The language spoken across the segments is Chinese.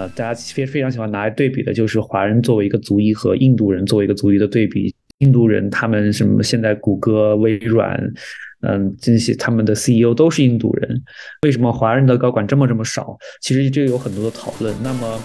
呃，大家非非常喜欢拿来对比的，就是华人作为一个族裔和印度人作为一个族裔的对比。印度人他们什么现在谷歌、微软，嗯，这些他们的 CEO 都是印度人，为什么华人的高管这么这么少？其实这有很多的讨论。那么。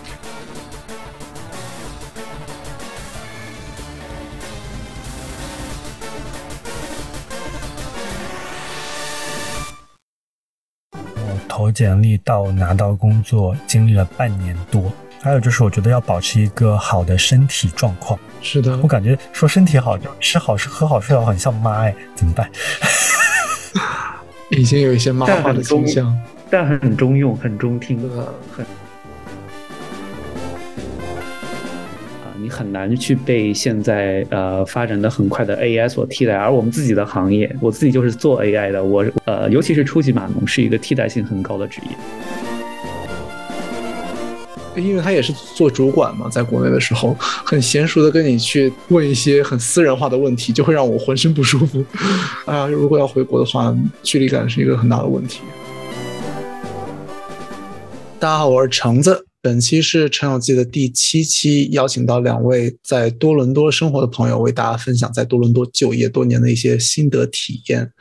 简历到拿到工作经历了半年多，还有就是我觉得要保持一个好的身体状况。是的，我感觉说身体好就吃好吃喝好睡好，很像妈哎，怎么办？已经有一些妈妈的倾向，但很中用，很中听，很。你很难去被现在呃发展的很快的 AI 所替代，而我们自己的行业，我自己就是做 AI 的，我呃尤其是初级码农是一个替代性很高的职业，因为他也是做主管嘛，在国内的时候很娴熟的跟你去问一些很私人化的问题，就会让我浑身不舒服 啊！如果要回国的话，距离感是一个很大的问题。大家好，我是橙子。本期是陈有记的第七期，邀请到两位在多伦多生活的朋友，为大家分享在多伦多就业多年的一些心得体验。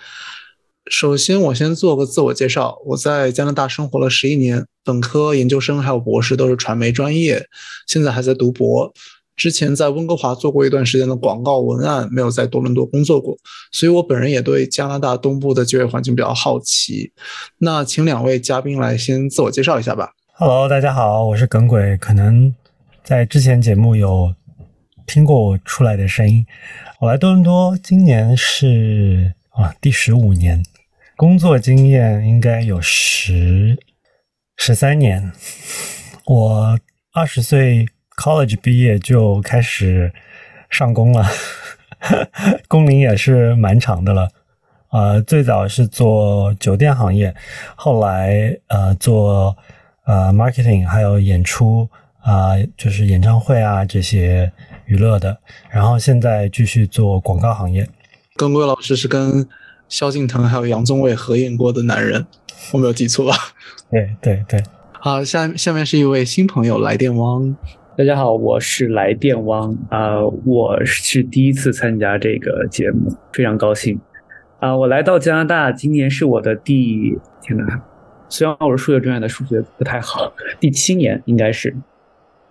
首先，我先做个自我介绍，我在加拿大生活了十一年，本科、研究生还有博士都是传媒专业，现在还在读博。之前在温哥华做过一段时间的广告文案，没有在多伦多工作过，所以我本人也对加拿大东部的就业环境比较好奇。那请两位嘉宾来先自我介绍一下吧。Hello，大家好，我是耿鬼。可能在之前节目有听过我出来的声音。我来多伦多今年是啊第十五年，工作经验应该有十十三年。我二十岁 college 毕业就开始上工了，工龄也是蛮长的了。呃，最早是做酒店行业，后来呃做。呃，marketing 还有演出啊，就是演唱会啊这些娱乐的，然后现在继续做广告行业。耿贵老师是跟萧敬腾还有杨宗纬合演过的男人，我没有记错吧？对对对。好，下下面是一位新朋友来电汪。大家好，我是来电汪啊，我是第一次参加这个节目，非常高兴啊！我来到加拿大，今年是我的第天哪。虽然我是数学专业的，数学不太好。第七年应该是，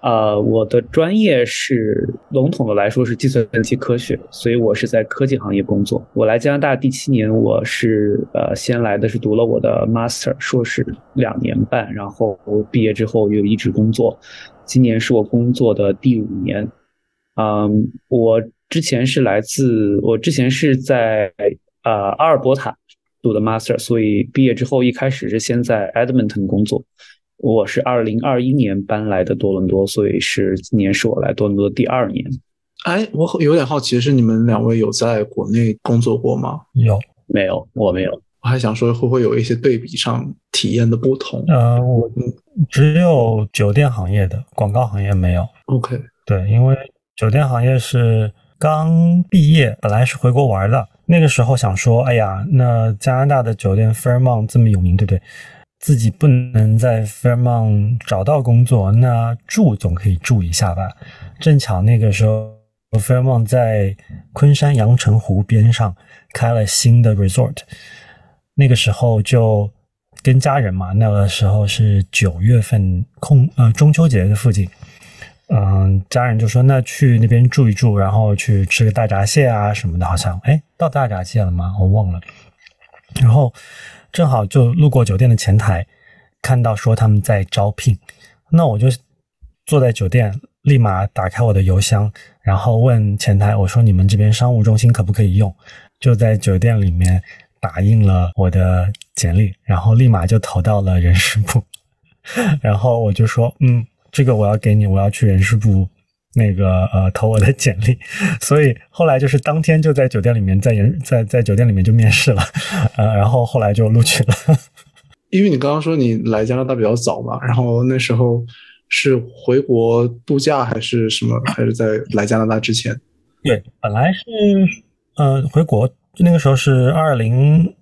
呃，我的专业是笼统的来说是计算机科学，所以我是在科技行业工作。我来加拿大第七年，我是呃先来的是读了我的 master 硕士两年半，然后毕业之后又一直工作。今年是我工作的第五年。嗯，我之前是来自，我之前是在呃阿尔伯塔。读的 master，所以毕业之后一开始是先在 Edmonton 工作。我是二零二一年搬来的多伦多，所以是今年是我来多伦多的第二年。哎，我有点好奇的是，你们两位有在国内工作过吗？有，没有？我没有。我还想说，会不会有一些对比上体验的不同？呃，我只有酒店行业的，广告行业没有。OK，对，因为酒店行业是刚毕业，本来是回国玩的。那个时候想说，哎呀，那加拿大的酒店 Fairmont 这么有名，对不对？自己不能在 Fairmont 找到工作，那住总可以住一下吧。正巧那个时候，Fairmont 在昆山阳澄湖边上开了新的 resort，那个时候就跟家人嘛，那个时候是九月份空呃中秋节的附近。嗯，家人就说那去那边住一住，然后去吃个大闸蟹啊什么的，好像哎到大闸蟹了吗？我忘了。然后正好就路过酒店的前台，看到说他们在招聘，那我就坐在酒店，立马打开我的邮箱，然后问前台我说你们这边商务中心可不可以用？就在酒店里面打印了我的简历，然后立马就投到了人事部，然后我就说嗯。这个我要给你，我要去人事部那个呃投我的简历，所以后来就是当天就在酒店里面，在人在在酒店里面就面试了，呃，然后后来就录取了。因为你刚刚说你来加拿大比较早嘛，然后那时候是回国度假还是什么？还是在来加拿大之前？对，本来是呃回国，那个时候是二零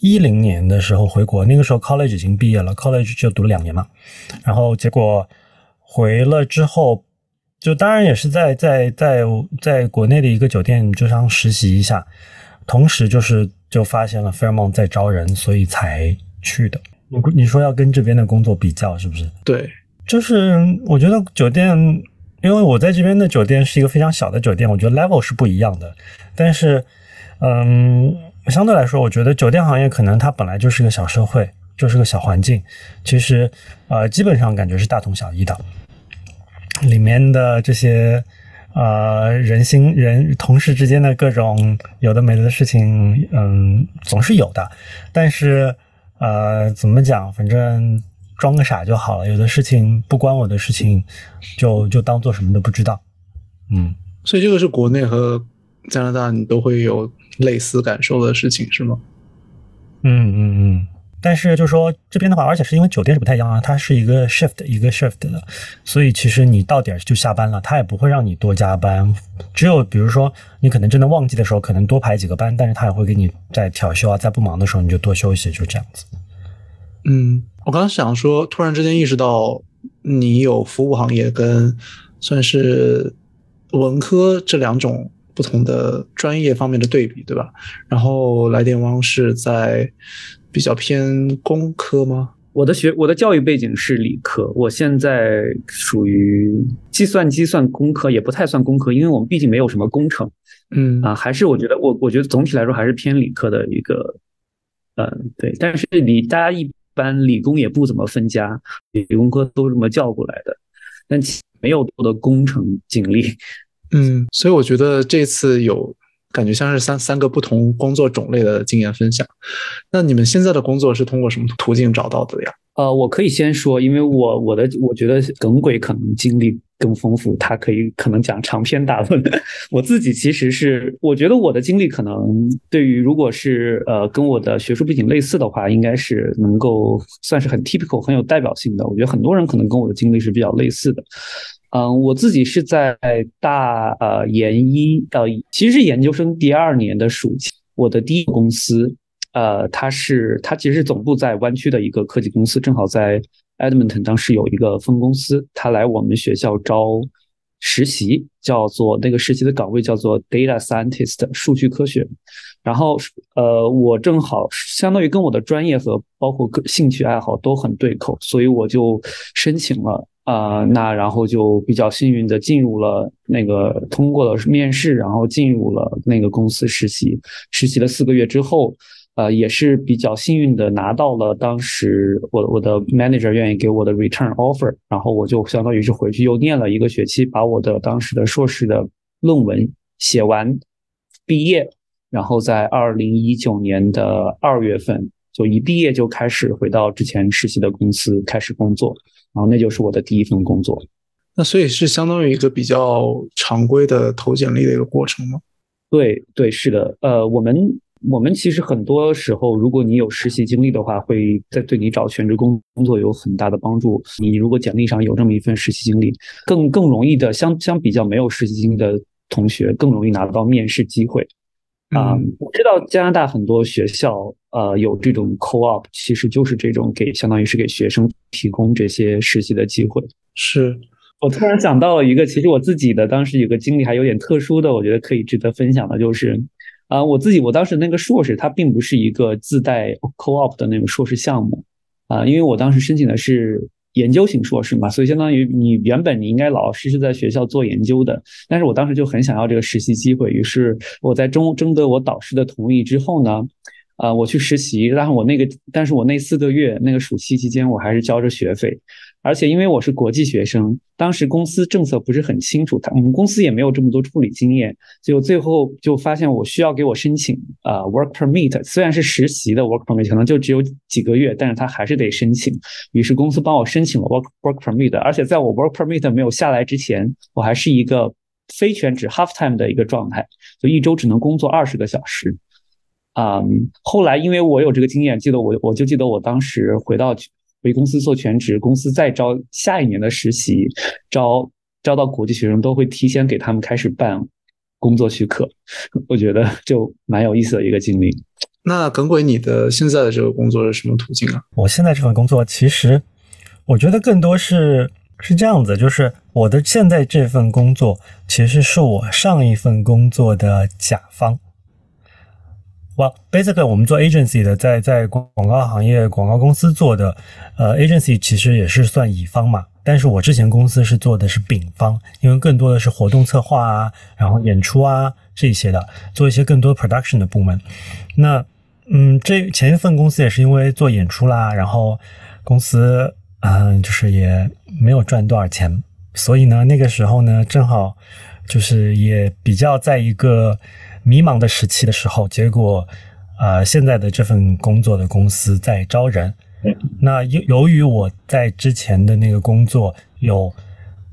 一零年的时候回国，那个时候 college 已经毕业了，college 就读了两年嘛。然后结果回了之后，就当然也是在在在在国内的一个酒店就想实习一下，同时就是就发现了 Fairmont 在招人，所以才去的。你你说要跟这边的工作比较，是不是？对，就是我觉得酒店，因为我在这边的酒店是一个非常小的酒店，我觉得 level 是不一样的。但是，嗯，相对来说，我觉得酒店行业可能它本来就是个小社会，就是个小环境，其实呃，基本上感觉是大同小异的。里面的这些呃人心人同事之间的各种有的没的事情，嗯，总是有的。但是。呃，怎么讲？反正装个傻就好了。有的事情不关我的事情，就就当做什么都不知道。嗯，所以这个是国内和加拿大你都会有类似感受的事情，是吗？嗯嗯嗯。但是就说这边的话，而且是因为酒店是不太一样啊，它是一个 shift 一个 shift 的，所以其实你到点就下班了，他也不会让你多加班。只有比如说你可能真的旺季的时候，可能多排几个班，但是他也会给你在调休啊，在不忙的时候你就多休息，就这样子。嗯，我刚刚想说，突然之间意识到你有服务行业跟算是文科这两种不同的专业方面的对比，对吧？然后来电汪是在。比较偏工科吗？我的学我的教育背景是理科，我现在属于计算机算工科，也不太算工科，因为我们毕竟没有什么工程。嗯啊，还是我觉得我我觉得总体来说还是偏理科的一个，嗯对。但是理大家一般理工也不怎么分家，理工科都这么叫过来的，但没有多的工程经历。嗯，所以我觉得这次有。感觉像是三三个不同工作种类的经验分享。那你们现在的工作是通过什么途径找到的呀？呃，我可以先说，因为我我的我觉得耿鬼可能经历更丰富，他可以可能讲长篇大论。我自己其实是，我觉得我的经历可能对于如果是呃跟我的学术背景类似的话，应该是能够算是很 typical 很有代表性的。我觉得很多人可能跟我的经历是比较类似的。嗯，我自己是在大呃研一呃，其实是研究生第二年的暑期，我的第一个公司，呃，它是它其实是总部在湾区的一个科技公司，正好在 Edmonton 当时有一个分公司，他来我们学校招实习，叫做那个实习的岗位叫做 Data Scientist 数据科学，然后呃，我正好相当于跟我的专业和包括个兴趣爱好都很对口，所以我就申请了。呃，那然后就比较幸运的进入了那个通过了面试，然后进入了那个公司实习。实习了四个月之后，呃，也是比较幸运的拿到了当时我我的 manager 愿意给我的 return offer，然后我就相当于是回去又念了一个学期，把我的当时的硕士的论文写完，毕业，然后在二零一九年的二月份就一毕业就开始回到之前实习的公司开始工作。然后那就是我的第一份工作，那所以是相当于一个比较常规的投简历的一个过程吗？对对，是的。呃，我们我们其实很多时候，如果你有实习经历的话，会在对你找全职工工作有很大的帮助。你如果简历上有这么一份实习经历，更更容易的相相比较没有实习经历的同学，更容易拿到面试机会。啊，我知道加拿大很多学校，呃，有这种 co-op，其实就是这种给，相当于是给学生提供这些实习的机会。是我突然想到了一个，其实我自己的当时有个经历还有点特殊的，我觉得可以值得分享的，就是，啊，我自己我当时那个硕士，它并不是一个自带 co-op 的那种硕士项目，啊，因为我当时申请的是。研究型硕士嘛，所以相当于你原本你应该老老实实在学校做研究的，但是我当时就很想要这个实习机会，于是我在征征得我导师的同意之后呢。啊，我去实习，然后我那个，但是我那四个月那个暑期期间，我还是交着学费，而且因为我是国际学生，当时公司政策不是很清楚，他我们公司也没有这么多处理经验，就最后就发现我需要给我申请呃 work permit，虽然是实习的 work permit，可能就只有几个月，但是他还是得申请，于是公司帮我申请了 work work permit，而且在我 work permit 没有下来之前，我还是一个非全职 half time 的一个状态，就一周只能工作二十个小时。啊，后来因为我有这个经验，记得我我就记得我当时回到回公司做全职，公司再招下一年的实习，招招到国际学生都会提前给他们开始办工作许可，我觉得就蛮有意思的一个经历。那耿鬼，你的现在的这个工作是什么途径啊？我现在这份工作，其实我觉得更多是是这样子，就是我的现在这份工作，其实是我上一份工作的甲方。哇，basically 我们做 agency 的，在在广广告行业、广告公司做的，呃，agency 其实也是算乙方嘛。但是我之前公司是做的是丙方，因为更多的是活动策划啊，然后演出啊这些的，做一些更多 production 的部门。那嗯，这前一份公司也是因为做演出啦，然后公司嗯就是也没有赚多少钱，所以呢那个时候呢正好就是也比较在一个迷茫的时期的时候，结果呃现在的这份工作的公司在招人。那由由于我在之前的那个工作有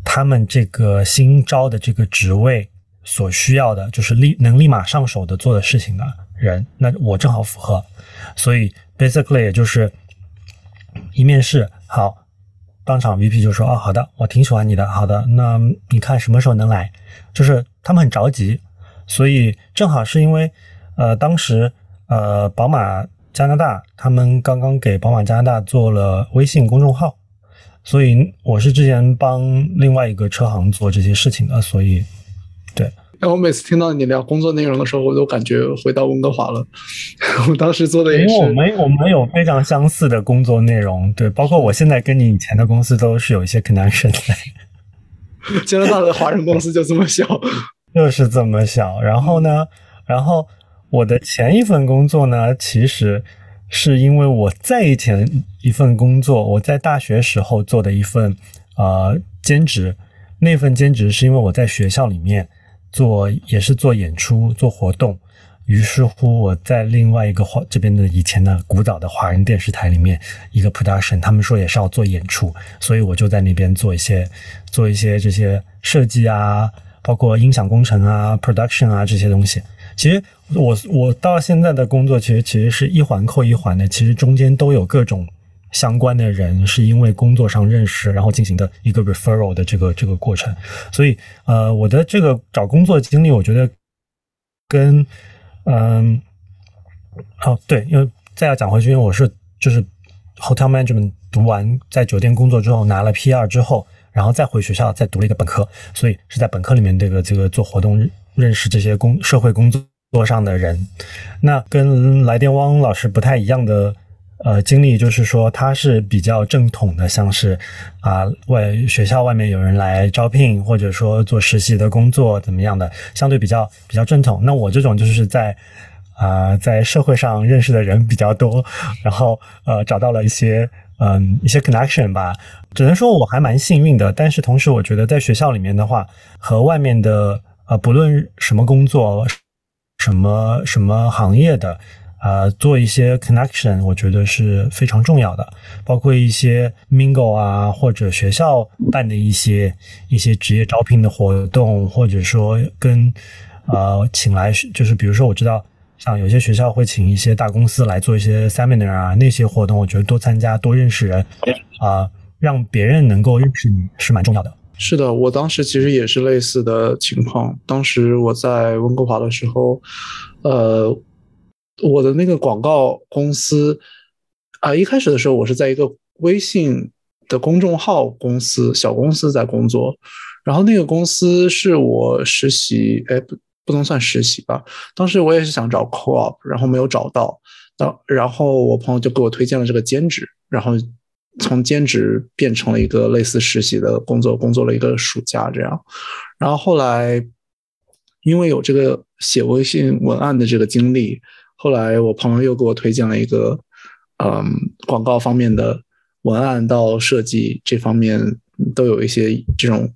他们这个新招的这个职位所需要的，就是立能立马上手的做的事情的人，那我正好符合，所以 basically 也就是一面试好，当场 VP 就说啊好的，我挺喜欢你的，好的，那你看什么时候能来？就是他们很着急，所以正好是因为呃当时呃宝马。加拿大，他们刚刚给宝马加拿大做了微信公众号，所以我是之前帮另外一个车行做这些事情的，所以对。哎，我每次听到你聊工作内容的时候，我都感觉回到温哥华了。我当时做的也是，我们我们有非常相似的工作内容，对，包括我现在跟你以前的公司都是有一些 connection 的。加拿大的华人公司就这么小，就是这么小。然后呢，然后。我的前一份工作呢，其实是因为我在以前一份工作，我在大学时候做的一份呃兼职，那份兼职是因为我在学校里面做，也是做演出、做活动，于是乎我在另外一个华这边的以前的古早的华人电视台里面一个 production，他们说也是要做演出，所以我就在那边做一些做一些这些设计啊，包括音响工程啊、production 啊这些东西。其实我我到现在的工作，其实其实是一环扣一环的，其实中间都有各种相关的人，是因为工作上认识，然后进行的一个 referral 的这个这个过程。所以呃，我的这个找工作经历，我觉得跟嗯，哦对，因为再要讲回去，因为我是就是 hotel management 读完在酒店工作之后拿了 P 二之后，然后再回学校再读了一个本科，所以是在本科里面这个这个做活动。认识这些工社会工作上的人，那跟来电汪老师不太一样的呃经历，就是说他是比较正统的，像是啊外学校外面有人来招聘，或者说做实习的工作怎么样的，相对比较比较正统。那我这种就是在啊在社会上认识的人比较多，然后呃找到了一些嗯一些 connection 吧，只能说我还蛮幸运的。但是同时，我觉得在学校里面的话，和外面的。呃，不论什么工作，什么什么行业的，啊，做一些 connection，我觉得是非常重要的。包括一些 mingle 啊，或者学校办的一些一些职业招聘的活动，或者说跟呃请来，就是比如说我知道，像有些学校会请一些大公司来做一些 seminar 啊，那些活动，我觉得多参加，多认识人，啊，让别人能够认识你是蛮重要的。是的，我当时其实也是类似的情况。当时我在温哥华的时候，呃，我的那个广告公司啊，一开始的时候我是在一个微信的公众号公司小公司在工作，然后那个公司是我实习，哎，不不能算实习吧。当时我也是想找 co-op，然后没有找到，当然后我朋友就给我推荐了这个兼职，然后。从兼职变成了一个类似实习的工作，工作了一个暑假这样，然后后来因为有这个写微信文案的这个经历，后来我朋友又给我推荐了一个，嗯，广告方面的文案到设计这方面都有一些这种，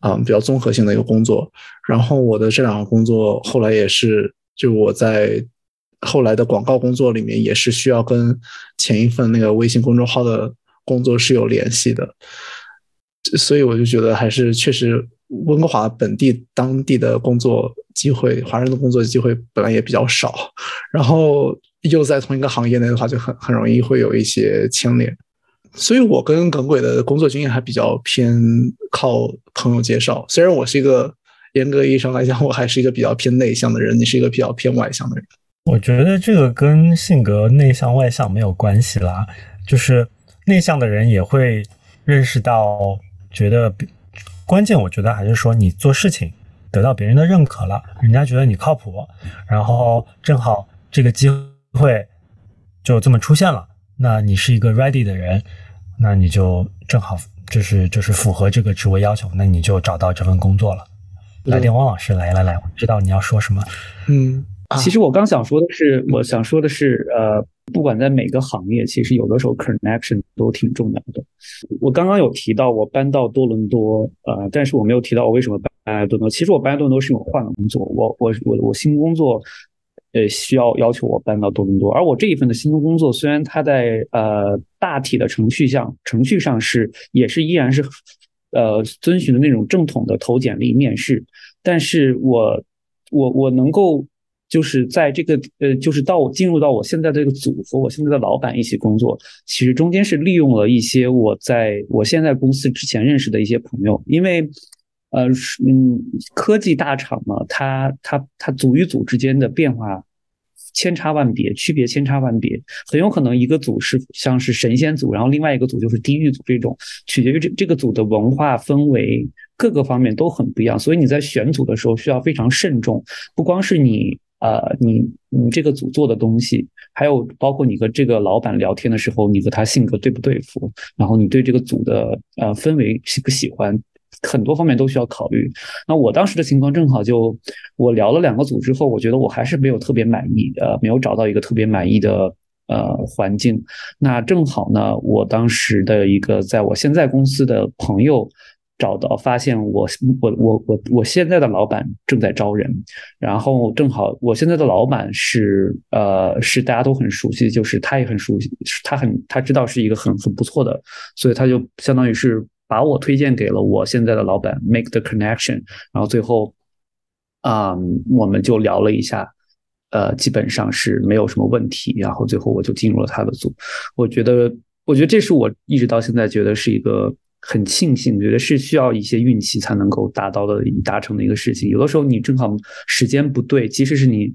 嗯，比较综合性的一个工作。然后我的这两个工作后来也是，就我在后来的广告工作里面也是需要跟前一份那个微信公众号的。工作是有联系的，所以我就觉得还是确实温哥华本地当地的工作机会，华人的工作机会本来也比较少，然后又在同一个行业内的话，就很很容易会有一些牵连。所以我跟耿鬼的工作经验还比较偏靠朋友介绍。虽然我是一个严格意义上来讲，我还是一个比较偏内向的人，你是一个比较偏外向的人。我觉得这个跟性格内向外向没有关系啦，就是内向的人也会认识到，觉得关键，我觉得还是说你做事情得到别人的认可了，人家觉得你靠谱，然后正好这个机会就这么出现了，那你是一个 ready 的人，那你就正好就是就是符合这个职位要求，那你就找到这份工作了。来电，汪老师，来来来，我知道你要说什么，嗯。其实我刚想说的是，我想说的是，呃，不管在每个行业，其实有的时候 connection 都挺重要的。我刚刚有提到我搬到多伦多，呃，但是我没有提到我为什么搬来多伦多。其实我搬来多伦多是因为我换了工作，我我我我新工作，呃，需要要求我搬到多伦多。而我这一份的新的工作，虽然它在呃大体的程序上程序上是也是依然是呃遵循的那种正统的投简历面试，但是我我我能够。就是在这个呃，就是到我进入到我现在这个组和我现在的老板一起工作，其实中间是利用了一些我在我现在公司之前认识的一些朋友，因为呃嗯，科技大厂嘛，它它它组与组之间的变化千差万别，区别千差万别，很有可能一个组是像是神仙组，然后另外一个组就是地狱组，这种取决于这这个组的文化氛围各个方面都很不一样，所以你在选组的时候需要非常慎重，不光是你。呃，你你这个组做的东西，还有包括你和这个老板聊天的时候，你和他性格对不对付，然后你对这个组的呃氛围喜不喜欢，很多方面都需要考虑。那我当时的情况正好就，我聊了两个组之后，我觉得我还是没有特别满意，呃，没有找到一个特别满意的呃环境。那正好呢，我当时的一个在我现在公司的朋友。找到发现我我我我我现在的老板正在招人，然后正好我现在的老板是呃是大家都很熟悉，就是他也很熟悉，他很他知道是一个很很不错的，所以他就相当于是把我推荐给了我现在的老板，make the connection，然后最后啊我们就聊了一下，呃基本上是没有什么问题，然后最后我就进入了他的组，我觉得我觉得这是我一直到现在觉得是一个。很庆幸，觉得是需要一些运气才能够达到的、达成的一个事情。有的时候你正好时间不对，即使是你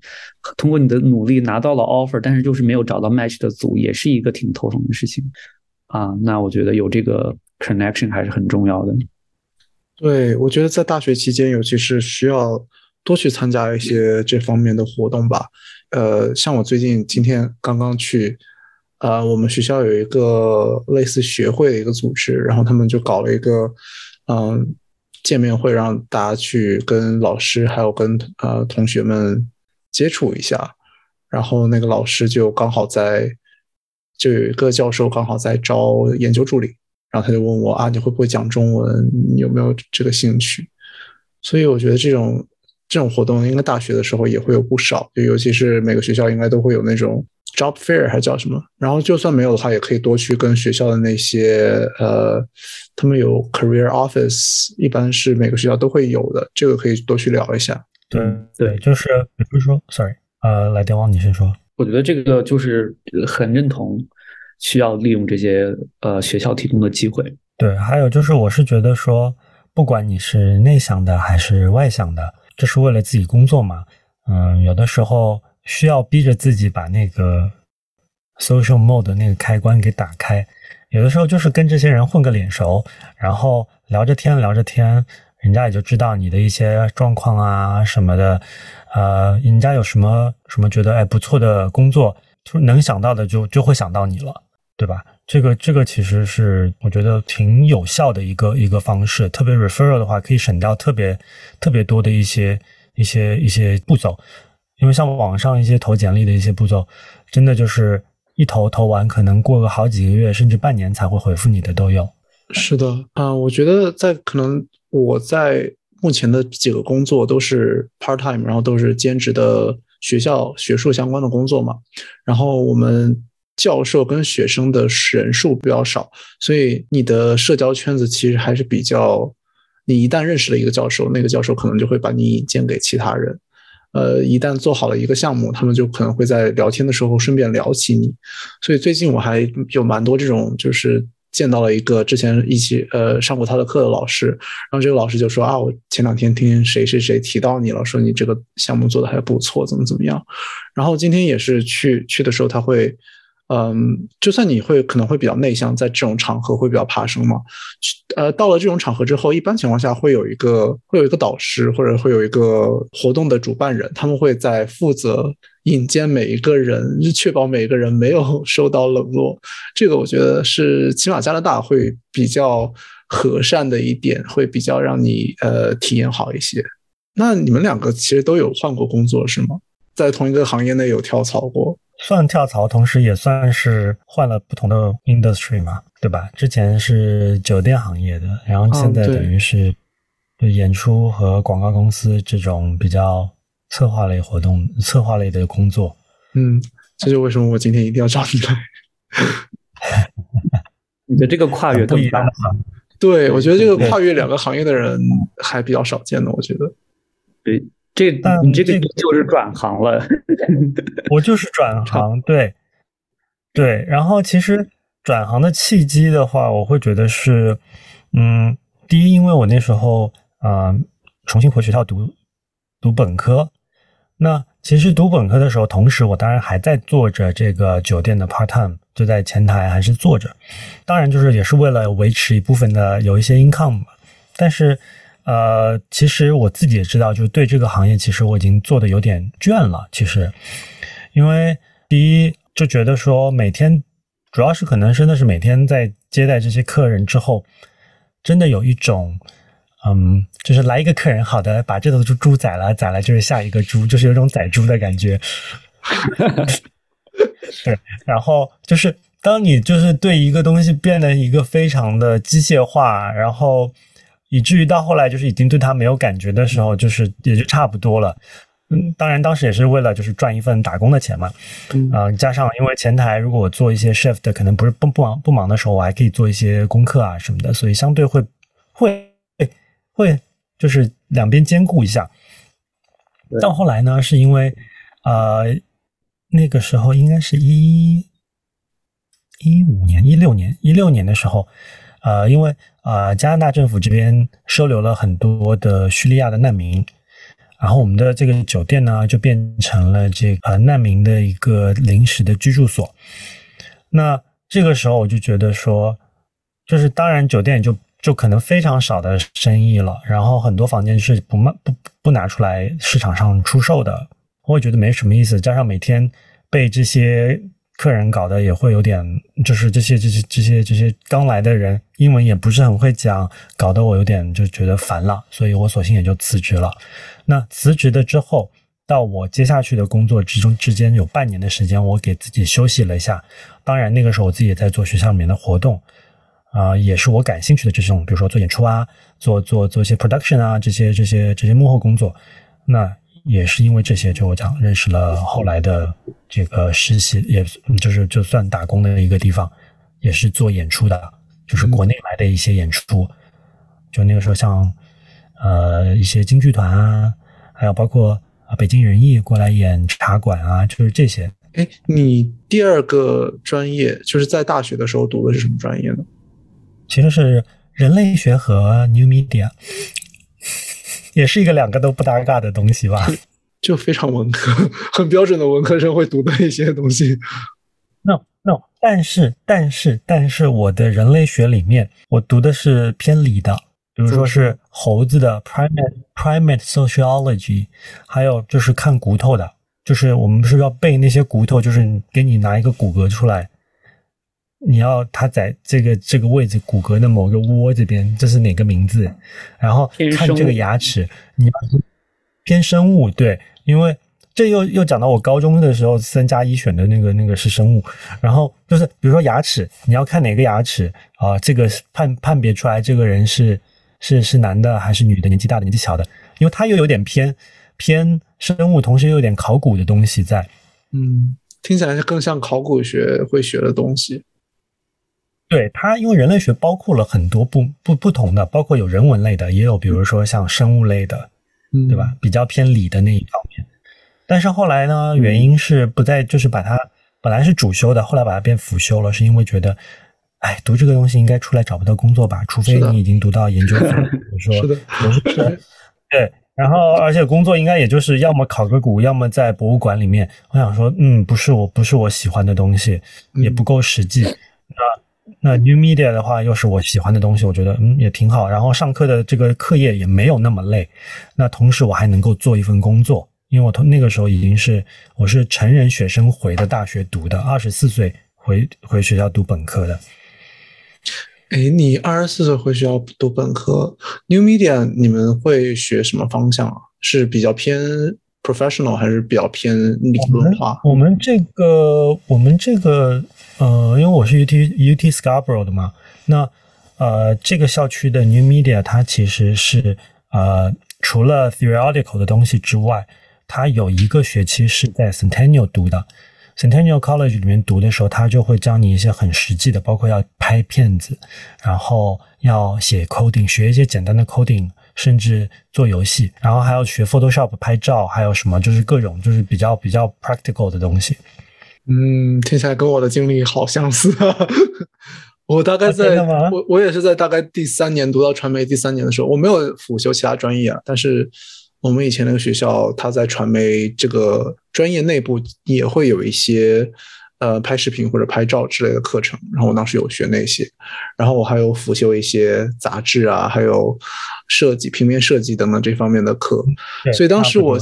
通过你的努力拿到了 offer，但是就是没有找到 match 的组，也是一个挺头疼的事情啊。那我觉得有这个 connection 还是很重要的。对，我觉得在大学期间，尤其是需要多去参加一些这方面的活动吧。呃，像我最近今天刚刚去。呃，我们学校有一个类似学会的一个组织，然后他们就搞了一个，嗯，见面会，让大家去跟老师还有跟呃同学们接触一下。然后那个老师就刚好在，就有一个教授刚好在招研究助理，然后他就问我啊，你会不会讲中文？你有没有这个兴趣？所以我觉得这种这种活动，应该大学的时候也会有不少，就尤其是每个学校应该都会有那种。Job fair 还叫什么？然后就算没有的话，也可以多去跟学校的那些呃，他们有 career office，一般是每个学校都会有的，这个可以多去聊一下。对对，就是比如说，sorry，呃，来电王，你先说。我觉得这个就是很认同，需要利用这些呃学校提供的机会。对，还有就是我是觉得说，不管你是内向的还是外向的，这是为了自己工作嘛。嗯，有的时候。需要逼着自己把那个 social mode 那个开关给打开，有的时候就是跟这些人混个脸熟，然后聊着天聊着天，人家也就知道你的一些状况啊什么的，呃，人家有什么什么觉得哎不错的工作，就能想到的就就会想到你了，对吧？这个这个其实是我觉得挺有效的一个一个方式，特别 referral 的话可以省掉特别特别多的一些一些一些步骤。因为像网上一些投简历的一些步骤，真的就是一投投完，可能过个好几个月甚至半年才会回复你的都有。是的，啊，我觉得在可能我在目前的几个工作都是 part time，然后都是兼职的学校学术相关的工作嘛。然后我们教授跟学生的人数比较少，所以你的社交圈子其实还是比较，你一旦认识了一个教授，那个教授可能就会把你引荐给其他人。呃，一旦做好了一个项目，他们就可能会在聊天的时候顺便聊起你。所以最近我还有蛮多这种，就是见到了一个之前一起呃上过他的课的老师，然后这个老师就说啊，我前两天听谁谁谁提到你了，说你这个项目做的还不错，怎么怎么样。然后今天也是去去的时候，他会。嗯，就算你会可能会比较内向，在这种场合会比较怕生嘛。呃，到了这种场合之后，一般情况下会有一个会有一个导师，或者会有一个活动的主办人，他们会在负责引荐每一个人，确保每一个人没有受到冷落。这个我觉得是起码加拿大会比较和善的一点，会比较让你呃体验好一些。那你们两个其实都有换过工作是吗？在同一个行业内有跳槽过？算跳槽，同时也算是换了不同的 industry 嘛，对吧？之前是酒店行业的，然后现在等于是演出和广告公司这种比较策划类活动、策划类的工作。嗯，这就为什么我今天一定要找你来。你的这个跨越不一样，对我觉得这个跨越两个行业的人还比较少见的，我觉得。对。这你这个就是转行了，我就是转 行，对对。然后其实转行的契机的话，我会觉得是，嗯，第一，因为我那时候啊重新回学校读读本科，那其实读本科的时候，同时我当然还在做着这个酒店的 part time，就在前台还是做着，当然就是也是为了维持一部分的有一些 income，但是。呃，其实我自己也知道，就是对这个行业，其实我已经做的有点倦了。其实，因为第一就觉得说，每天主要是可能真的是每天在接待这些客人之后，真的有一种，嗯，就是来一个客人，好的，把这头猪猪宰了，宰了就是下一个猪，就是有种宰猪的感觉。对，然后就是当你就是对一个东西变得一个非常的机械化，然后。以至于到后来，就是已经对他没有感觉的时候，就是也就差不多了。嗯，当然当时也是为了就是赚一份打工的钱嘛。嗯，加上因为前台如果我做一些 shift，可能不是不不忙不忙的时候，我还可以做一些功课啊什么的，所以相对会会会就是两边兼顾一下。到后来呢，是因为呃那个时候应该是一一五年、一六年、一六年的时候。呃，因为啊，加拿大政府这边收留了很多的叙利亚的难民，然后我们的这个酒店呢，就变成了这个难民的一个临时的居住所。那这个时候我就觉得说，就是当然酒店就就可能非常少的生意了，然后很多房间是不卖不不拿出来市场上出售的，我也觉得没什么意思。加上每天被这些。客人搞的也会有点，就是这些这些这些这些刚来的人，英文也不是很会讲，搞得我有点就觉得烦了，所以我索性也就辞职了。那辞职的之后，到我接下去的工作之中之间有半年的时间，我给自己休息了一下。当然那个时候我自己也在做学校里面的活动，啊，也是我感兴趣的这种，比如说做演出啊，做做做一些 production 啊，这些这些这些幕后工作。那也是因为这些，就我讲认识了后来的这个实习，也就是就算打工的一个地方，也是做演出的，就是国内来的一些演出。就那个时候，像呃一些京剧团啊，还有包括啊北京人艺过来演茶馆啊，就是这些。哎，你第二个专业就是在大学的时候读的是什么专业呢？其实是人类学和 New Media。也是一个两个都不搭嘎的东西吧，就非常文科，很标准的文科生会读的一些东西。但是但是但是我的人类学里面，我读的是偏理的，比如说是猴子的 primate primate sociology，还有就是看骨头的，就是我们是要背那些骨头，就是给你拿一个骨骼出来。你要它在这个这个位置骨骼的某个窝这边，这是哪个名字？然后看这个牙齿，你偏生物对，因为这又又讲到我高中的时候三加一选的那个那个是生物，然后就是比如说牙齿，你要看哪个牙齿啊？这个判判别出来这个人是是是男的还是女的，年纪大的年纪小的，因为它又有点偏偏生物，同时又有点考古的东西在。嗯，听起来是更像考古学会学的东西。对它，因为人类学包括了很多不不不同的，包括有人文类的，也有比如说像生物类的，对吧？比较偏理的那一方面。但是后来呢，原因是不再就是把它本来是主修的，后来把它变辅修了，是因为觉得哎，读这个东西应该出来找不到工作吧？除非你已经读到研究生，比如说。对，然后而且工作应该也就是要么考个股，要么在博物馆里面。我想说，嗯，不是我不是我喜欢的东西，也不够实际。那那 new media 的话，又是我喜欢的东西，我觉得嗯也挺好。然后上课的这个课业也没有那么累。那同时我还能够做一份工作，因为我同那个时候已经是我是成人学生回的大学读的，二十四岁回回学校读本科的。哎，你二十四岁回学校读本科，new media 你们会学什么方向啊？是比较偏 professional 还是比较偏理论化？我们这个我们这个。呃，因为我是 U T U T Scarborough 的嘛，那呃，这个校区的 New Media 它其实是呃，除了 theoretical 的东西之外，它有一个学期是在 Centennial 读的。Centennial College 里面读的时候，他就会教你一些很实际的，包括要拍片子，然后要写 coding，学一些简单的 coding，甚至做游戏，然后还要学 Photoshop 拍照，还有什么就是各种就是比较比较 practical 的东西。嗯，听起来跟我的经历好相似啊！我大概在我我也是在大概第三年读到传媒第三年的时候，我没有辅修其他专业啊。但是我们以前那个学校，它在传媒这个专业内部也会有一些呃拍视频或者拍照之类的课程。然后我当时有学那些，然后我还有辅修一些杂志啊，还有设计、平面设计等等这方面的课。所以当时我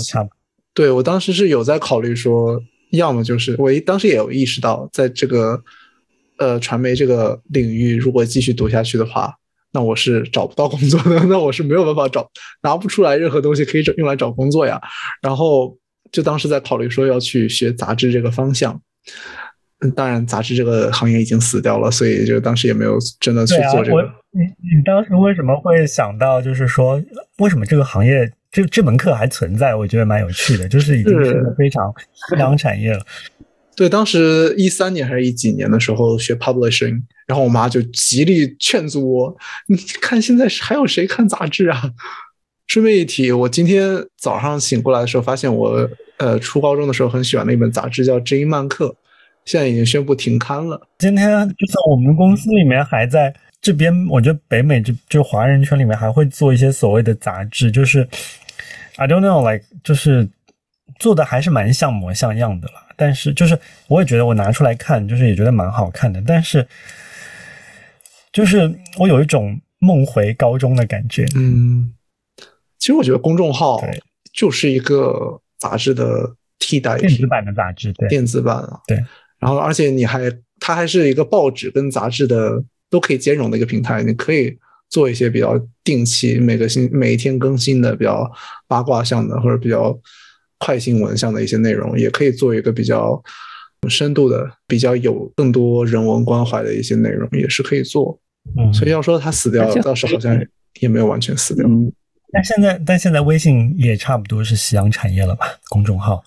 对我当时是有在考虑说。要么就是我当时也有意识到，在这个呃传媒这个领域，如果继续读下去的话，那我是找不到工作的，那我是没有办法找，拿不出来任何东西可以找用来找工作呀。然后就当时在考虑说要去学杂志这个方向，嗯，当然杂志这个行业已经死掉了，所以就当时也没有真的去做这个。你你当时为什么会想到，就是说为什么这个行业？这这门课还存在，我觉得蛮有趣的，就是已经是非常 夕产业了。对，当时一三年还是一几年的时候学 publishing，然后我妈就极力劝阻我：“你看现在还有谁看杂志啊？”顺便一提，我今天早上醒过来的时候，发现我呃初高中的时候很喜欢的一本杂志叫《知音漫客》，现在已经宣布停刊了。今天就算我们公司里面还在。这边我觉得北美就就华人圈里面还会做一些所谓的杂志，就是 I don't know like 就是做的还是蛮像模像样的了。但是就是我也觉得我拿出来看，就是也觉得蛮好看的。但是就是我有一种梦回高中的感觉。嗯，其实我觉得公众号就是一个杂志的替代电子版的杂志，对电子版啊，对。然后而且你还它还是一个报纸跟杂志的。都可以兼容的一个平台，你可以做一些比较定期、每个星每一天更新的比较八卦向的或者比较快新闻向的一些内容，也可以做一个比较深度的、比较有更多人文关怀的一些内容，也是可以做。嗯，所以要说它死掉了，倒是好像也没有完全死掉。嗯，但现在但现在微信也差不多是夕阳产业了吧？公众号，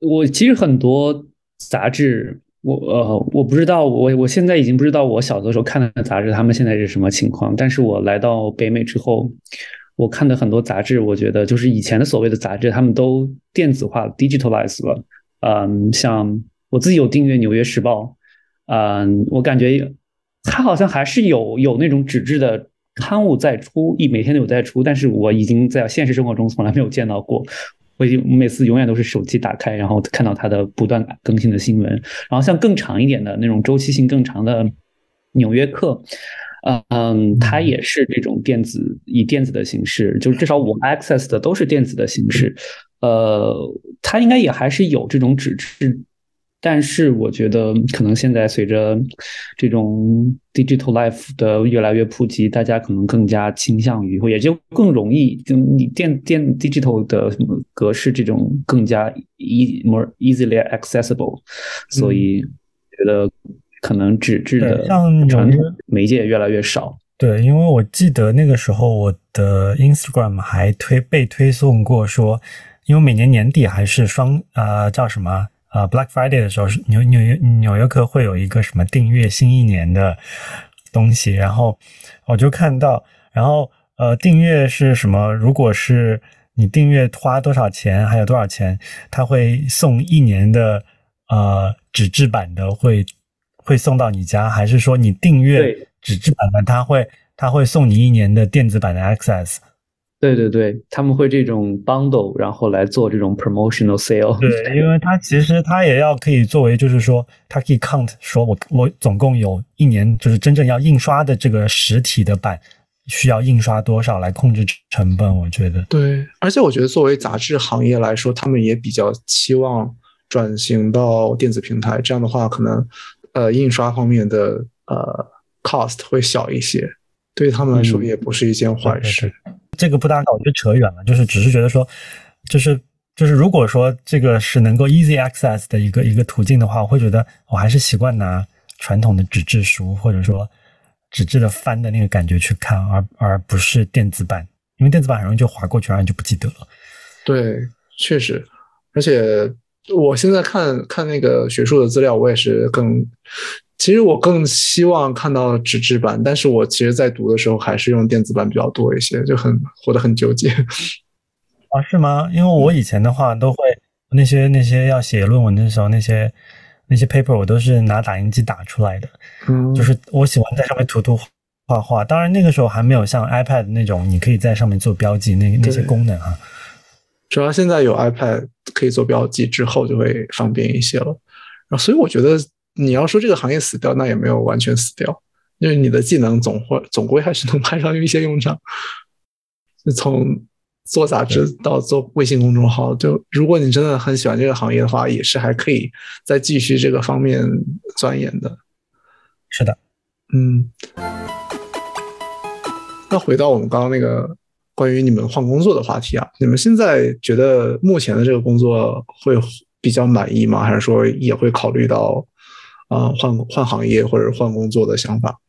我其实很多杂志。我呃，我不知道，我我现在已经不知道我小的时候看的杂志，他们现在是什么情况。但是我来到北美之后，我看的很多杂志，我觉得就是以前的所谓的杂志，他们都电子化 （digitalized） 了。嗯，像我自己有订阅《纽约时报》，嗯，我感觉它好像还是有有那种纸质的刊物在出，一每天都有在出，但是我已经在现实生活中从来没有见到过。我已经每次永远都是手机打开，然后看到它的不断更新的新闻。然后像更长一点的那种周期性更长的《纽约客》，嗯，它也是这种电子以电子的形式，就是至少我 access 的都是电子的形式。呃，它应该也还是有这种纸质。但是我觉得，可能现在随着这种 digital life 的越来越普及，大家可能更加倾向于，也就更容易，就你电电 digital 的格式这种更加 e more easily accessible，所以觉得可能纸质的像传统媒介越来越少。对，因为我记得那个时候我的 Instagram 还推被推送过说，因为每年年底还是双呃叫什么？啊，Black Friday 的时候是纽纽约纽约客会有一个什么订阅新一年的东西，然后我就看到，然后呃，订阅是什么？如果是你订阅花多少钱，还有多少钱，他会送一年的呃纸质版的会会送到你家，还是说你订阅纸质版的，他会他会送你一年的电子版的 Access？对对对，他们会这种 bundle，然后来做这种 promotional sale。对，因为它其实它也要可以作为，就是说它可以 count，说我我总共有一年就是真正要印刷的这个实体的版需要印刷多少来控制成本。我觉得对，而且我觉得作为杂志行业来说，他们也比较期望转型到电子平台，这样的话可能呃印刷方面的呃 cost 会小一些，对他们来说也不是一件坏事。这个不大，我觉得扯远了，就是只是觉得说，就是就是如果说这个是能够 easy access 的一个一个途径的话，我会觉得我还是习惯拿传统的纸质书或者说纸质的翻的那个感觉去看，而而不是电子版，因为电子版很容易就划过去，然后你就不记得了。对，确实，而且我现在看看那个学术的资料，我也是更。其实我更希望看到纸质版，但是我其实，在读的时候还是用电子版比较多一些，就很活得很纠结。啊，是吗？因为我以前的话都会那些那些要写论文的时候，那些那些 paper 我都是拿打印机打出来的。嗯，就是我喜欢在上面涂涂画画。当然那个时候还没有像 iPad 那种，你可以在上面做标记那那些功能啊。主要现在有 iPad 可以做标记之后，就会方便一些了。然后，所以我觉得。你要说这个行业死掉，那也没有完全死掉，因为你的技能总会总归还是能派上一些用场。从做杂志到做微信公众号，就如果你真的很喜欢这个行业的话，也是还可以再继续这个方面钻研的。是的，嗯。那回到我们刚刚那个关于你们换工作的话题啊，你们现在觉得目前的这个工作会比较满意吗？还是说也会考虑到？啊，换换行业或者换工作的想法。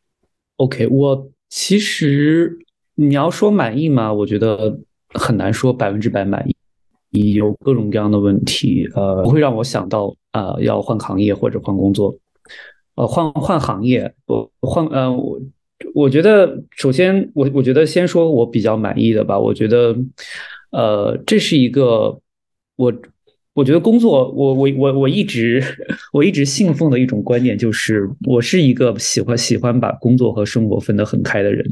OK，我其实你要说满意吗？我觉得很难说百分之百满意，有各种各样的问题，呃，不会让我想到啊要换行业或者换工作。呃，换换行业，我换呃，我我觉得首先我我觉得先说我比较满意的吧。我觉得呃，这是一个我。我觉得工作，我我我我一直我一直信奉的一种观点就是，我是一个喜欢喜欢把工作和生活分得很开的人。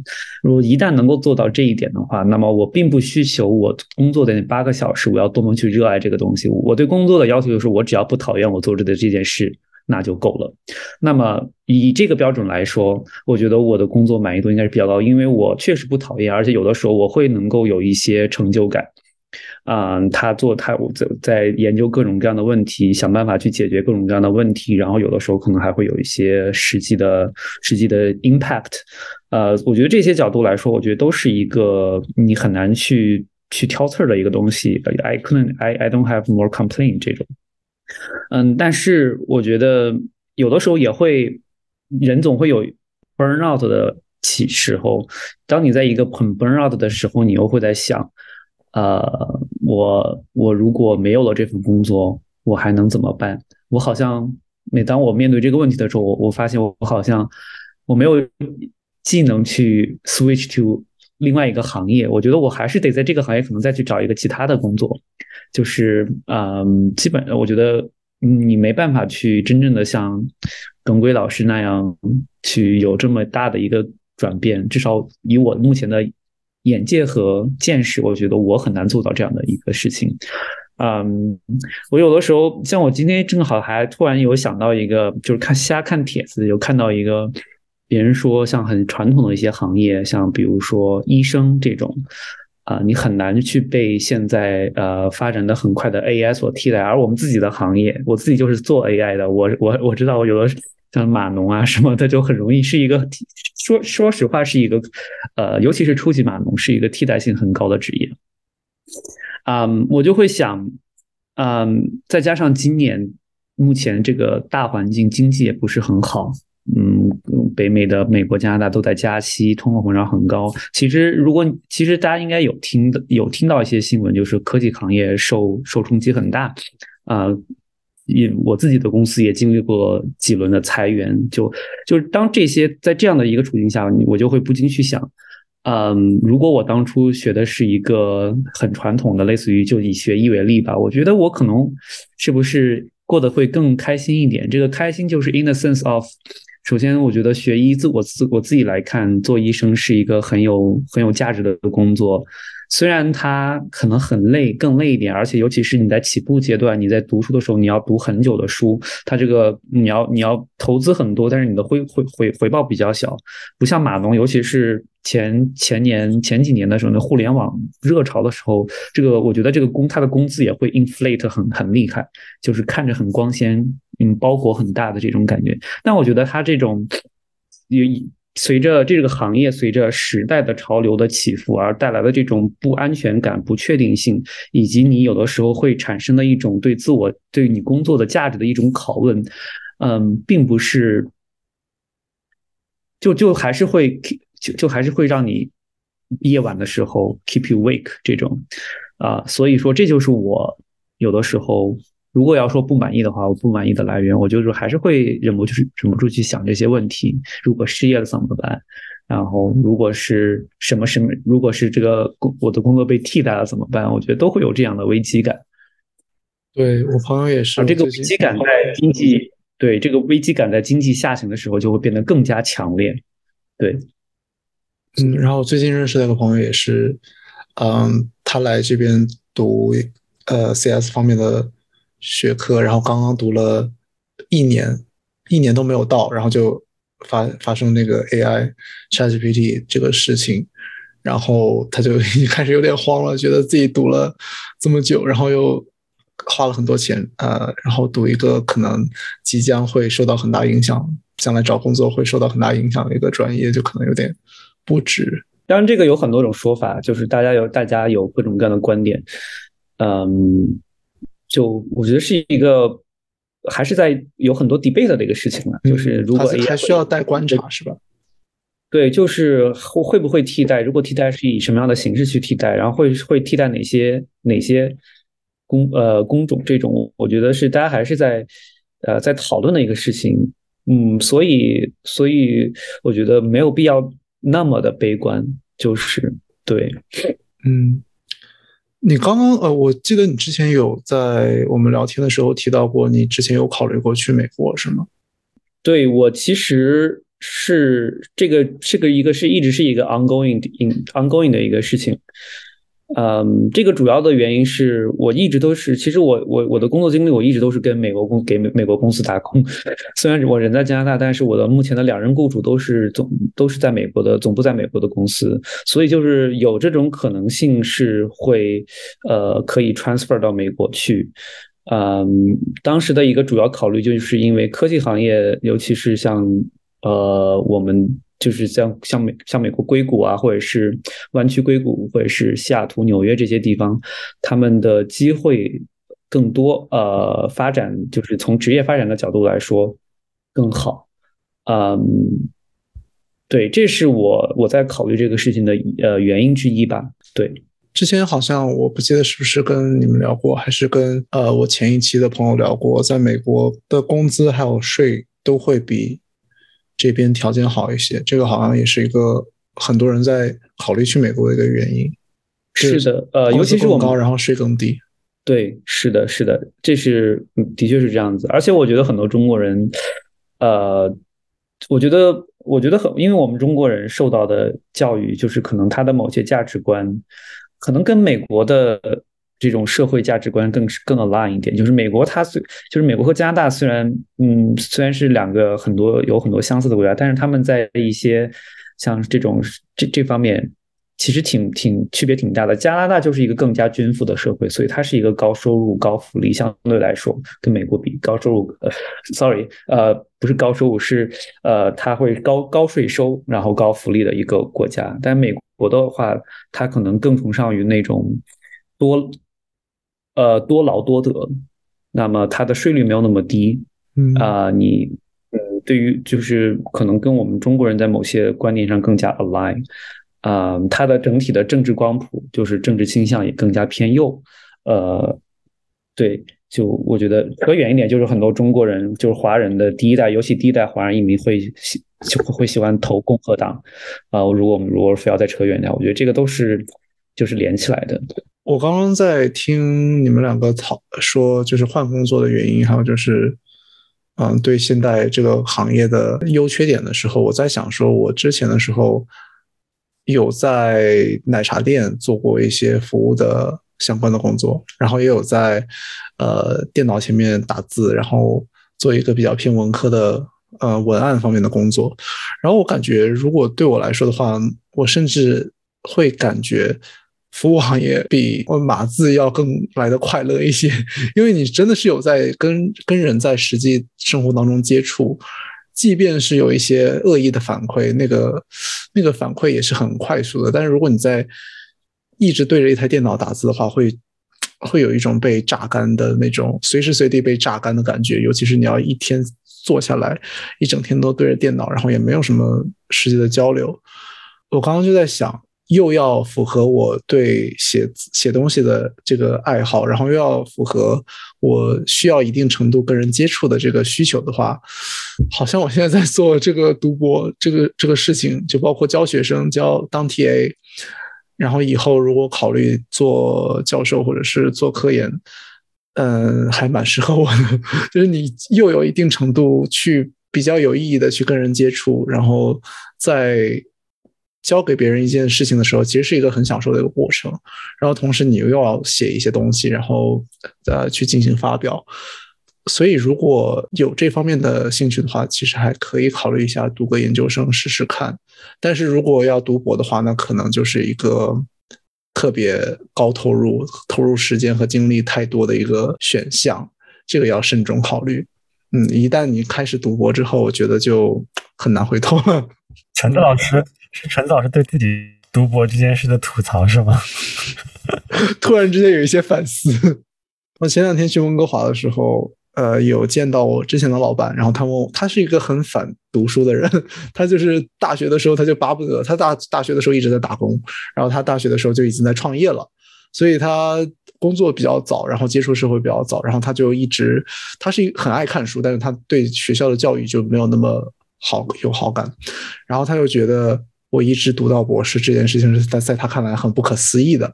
如果一旦能够做到这一点的话，那么我并不需求我工作的那八个小时，我要多么去热爱这个东西。我对工作的要求就是，我只要不讨厌我做着的这件事，那就够了。那么以这个标准来说，我觉得我的工作满意度应该是比较高，因为我确实不讨厌，而且有的时候我会能够有一些成就感。嗯，他做他我在在研究各种各样的问题，想办法去解决各种各样的问题，然后有的时候可能还会有一些实际的实际的 impact。呃，我觉得这些角度来说，我觉得都是一个你很难去去挑刺儿的一个东西。I couldn't, I I don't have more complain 这种。嗯，但是我觉得有的时候也会人总会有 burn out 的起时候。当你在一个很 burn out 的时候，你又会在想。呃，我我如果没有了这份工作，我还能怎么办？我好像每当我面对这个问题的时候，我我发现我好像我没有技能去 switch to 另外一个行业。我觉得我还是得在这个行业可能再去找一个其他的工作。就是嗯，基本我觉得你没办法去真正的像耿圭老师那样去有这么大的一个转变。至少以我目前的。眼界和见识，我觉得我很难做到这样的一个事情。嗯，我有的时候，像我今天正好还突然有想到一个，就是看瞎看帖子，有看到一个别人说，像很传统的一些行业，像比如说医生这种，啊，你很难去被现在呃发展的很快的 AI 所替代。而我们自己的行业，我自己就是做 AI 的，我我我知道，我有的。像码农啊什么的，就很容易是一个说说实话是一个，呃，尤其是初级码农是一个替代性很高的职业。嗯，我就会想，嗯，再加上今年目前这个大环境经济也不是很好，嗯，北美的美国、加拿大都在加息，通货膨胀很高。其实，如果其实大家应该有听的有听到一些新闻，就是科技行业受受冲击很大，啊。也我自己的公司也经历过几轮的裁员，就就是当这些在这样的一个处境下，我就会不禁去想，嗯，如果我当初学的是一个很传统的，类似于就以学医为例吧，我觉得我可能是不是过得会更开心一点。这个开心就是 in the sense of，首先我觉得学医自我自我自己来看，做医生是一个很有很有价值的工作。虽然它可能很累，更累一点，而且尤其是你在起步阶段，你在读书的时候，你要读很久的书，它这个你要你要投资很多，但是你的回回回回报比较小，不像码农，尤其是前前年前几年的时候，那互联网热潮的时候，这个我觉得这个工它的工资也会 inflate 很很厉害，就是看着很光鲜，嗯，包裹很大的这种感觉。但我觉得它这种也。随着这个行业随着时代的潮流的起伏而带来的这种不安全感、不确定性，以及你有的时候会产生的一种对自我、对你工作的价值的一种拷问，嗯，并不是，就就还是会就就还是会让你夜晚的时候 keep you wake 这种啊，所以说这就是我有的时候。如果要说不满意的话，我不满意的来源，我就是还是会忍不住是忍不住去想这些问题。如果失业了怎么办？然后如果是什么什么，如果是这个工我的工作被替代了怎么办？我觉得都会有这样的危机感。对我朋友也是，这个危机感在经济对这个危机感在经济下行的时候就会变得更加强烈。对，嗯，然后最近认识的一个朋友也是，嗯，他来这边读呃 CS 方面的。学科，然后刚刚读了一年，一年都没有到，然后就发发生那个 AI ChatGPT 这个事情，然后他就 已经开始有点慌了，觉得自己读了这么久，然后又花了很多钱，呃，然后读一个可能即将会受到很大影响，将来找工作会受到很大影响的一个专业，就可能有点不值。当然，这个有很多种说法，就是大家有大家有各种各样的观点，嗯。就我觉得是一个，还是在有很多 debate 的一个事情了。就是如果还需要待观察，是吧？对，就是会会不会替代？如果替代是以什么样的形式去替代？然后会会替代哪些哪些工呃工种？这种我觉得是大家还是在呃在讨论的一个事情。嗯，所以所以我觉得没有必要那么的悲观。就是对，嗯。你刚刚呃，我记得你之前有在我们聊天的时候提到过，你之前有考虑过去美国，是吗？对我其实是这个这个一个是一直是一个 ongoing in ongoing 的一个事情。嗯，这个主要的原因是我一直都是，其实我我我的工作经历，我一直都是跟美国公给美美国公司打工。虽然我人在加拿大，但是我的目前的两任雇主都是总都是在美国的总部在美国的公司，所以就是有这种可能性是会呃可以 transfer 到美国去。嗯，当时的一个主要考虑就是因为科技行业，尤其是像呃我们。就是像像美像美国硅谷啊，或者是湾区硅谷，或者是西雅图、纽约这些地方，他们的机会更多。呃，发展就是从职业发展的角度来说更好。嗯，对，这是我我在考虑这个事情的呃原因之一吧。对，之前好像我不记得是不是跟你们聊过，还是跟呃我前一期的朋友聊过，在美国的工资还有税都会比。这边条件好一些，这个好像也是一个很多人在考虑去美国的一个原因。是的，呃，尤其是我们高，然后税更低。对，是的，是的，这是的确是这样子。而且我觉得很多中国人，呃，我觉得，我觉得很，因为我们中国人受到的教育，就是可能他的某些价值观，可能跟美国的。这种社会价值观更更 align 一点，就是美国它虽就是美国和加拿大虽然嗯虽然是两个很多有很多相似的国家，但是他们在一些像这种这这方面其实挺挺区别挺大的。加拿大就是一个更加均富的社会，所以它是一个高收入高福利，相对来说跟美国比高收入呃 sorry 呃不是高收入是呃它会高高税收然后高福利的一个国家。但美国的话，它可能更崇尚于那种多。呃，多劳多得，那么它的税率没有那么低，嗯啊，你嗯，对于就是可能跟我们中国人在某些观念上更加 align，啊，它的整体的政治光谱就是政治倾向也更加偏右，呃，对，就我觉得扯远一点，就是很多中国人就是华人的第一代，尤其第一代华人移民会喜就会喜欢投共和党，啊，如果我们如果非要再扯远点，我觉得这个都是就是连起来的。我刚刚在听你们两个讨说，就是换工作的原因，还有就是，嗯，对现在这个行业的优缺点的时候，我在想，说我之前的时候有在奶茶店做过一些服务的相关的工作，然后也有在呃电脑前面打字，然后做一个比较偏文科的呃文案方面的工作，然后我感觉，如果对我来说的话，我甚至会感觉。服务行业比我码字要更来的快乐一些，因为你真的是有在跟跟人在实际生活当中接触，即便是有一些恶意的反馈，那个那个反馈也是很快速的。但是如果你在一直对着一台电脑打字的话，会会有一种被榨干的那种随时随地被榨干的感觉，尤其是你要一天坐下来一整天都对着电脑，然后也没有什么实际的交流。我刚刚就在想。又要符合我对写写东西的这个爱好，然后又要符合我需要一定程度跟人接触的这个需求的话，好像我现在在做这个读博这个这个事情，就包括教学生教当 TA，然后以后如果考虑做教授或者是做科研，嗯，还蛮适合我的。就是你又有一定程度去比较有意义的去跟人接触，然后在。交给别人一件事情的时候，其实是一个很享受的一个过程。然后同时你又要写一些东西，然后呃去进行发表。所以如果有这方面的兴趣的话，其实还可以考虑一下读个研究生试试看。但是如果要读博的话，那可能就是一个特别高投入、投入时间和精力太多的一个选项，这个要慎重考虑。嗯，一旦你开始读博之后，我觉得就很难回头了。陈子老师。是陈老师对自己读博这件事的吐槽是吗？突然之间有一些反思。我前两天去温哥华的时候，呃，有见到我之前的老板，然后他问我，他是一个很反读书的人，他就是大学的时候他就巴不得，他大大学的时候一直在打工，然后他大学的时候就已经在创业了，所以他工作比较早，然后接触社会比较早，然后他就一直，他是很爱看书，但是他对学校的教育就没有那么好有好感，然后他又觉得。我一直读到博士这件事情是在在他看来很不可思议的，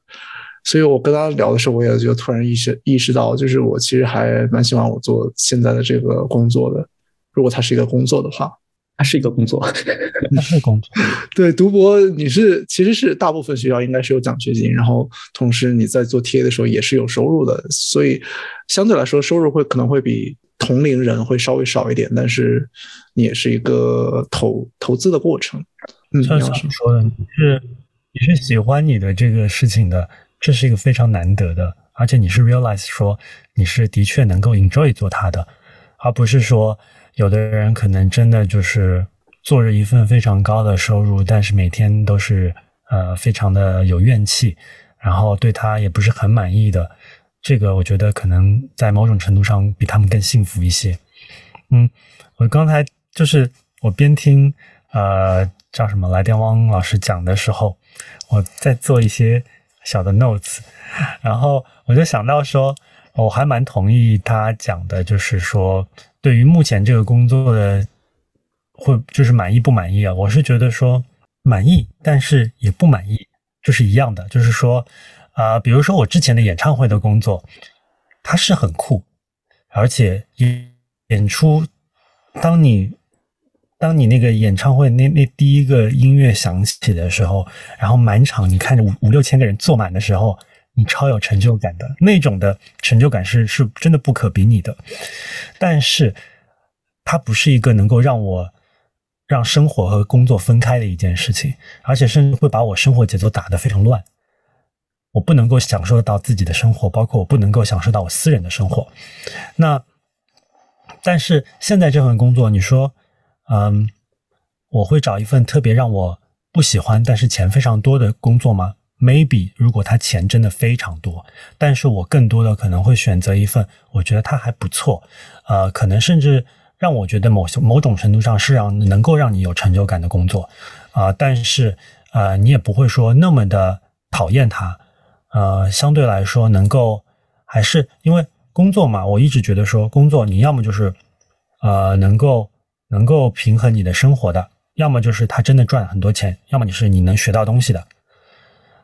所以我跟他聊的时候，我也就突然意识意识到，就是我其实还蛮喜欢我做现在的这个工作的。如果它是一个工作的话，它是一个工作，那是工作。对，读博你是其实是大部分学校应该是有奖学金，然后同时你在做 TA 的时候也是有收入的，所以相对来说收入会可能会比同龄人会稍微少一点，但是你也是一个投投资的过程。像小说的，你是你是喜欢你的这个事情的，这是一个非常难得的，而且你是 realize 说你是的确能够 enjoy 做它的，而不是说有的人可能真的就是做着一份非常高的收入，但是每天都是呃非常的有怨气，然后对他也不是很满意的，这个我觉得可能在某种程度上比他们更幸福一些。嗯，我刚才就是我边听呃。叫什么？来电汪老师讲的时候，我在做一些小的 notes，然后我就想到说，我还蛮同意他讲的，就是说，对于目前这个工作的，会就是满意不满意啊？我是觉得说满意，但是也不满意，就是一样的，就是说，啊，比如说我之前的演唱会的工作，它是很酷，而且演演出，当你。当你那个演唱会那那第一个音乐响起的时候，然后满场你看着五五六千个人坐满的时候，你超有成就感的那种的成就感是是真的不可比拟的。但是它不是一个能够让我让生活和工作分开的一件事情，而且甚至会把我生活节奏打得非常乱。我不能够享受到自己的生活，包括我不能够享受到我私人的生活。那但是现在这份工作，你说。嗯，我会找一份特别让我不喜欢，但是钱非常多的工作吗？Maybe，如果他钱真的非常多，但是我更多的可能会选择一份我觉得他还不错，呃，可能甚至让我觉得某些某种程度上是让能够让你有成就感的工作，啊，但是呃，你也不会说那么的讨厌他，呃，相对来说能够还是因为工作嘛，我一直觉得说工作你要么就是呃能够。能够平衡你的生活的，要么就是他真的赚很多钱，要么你是你能学到东西的。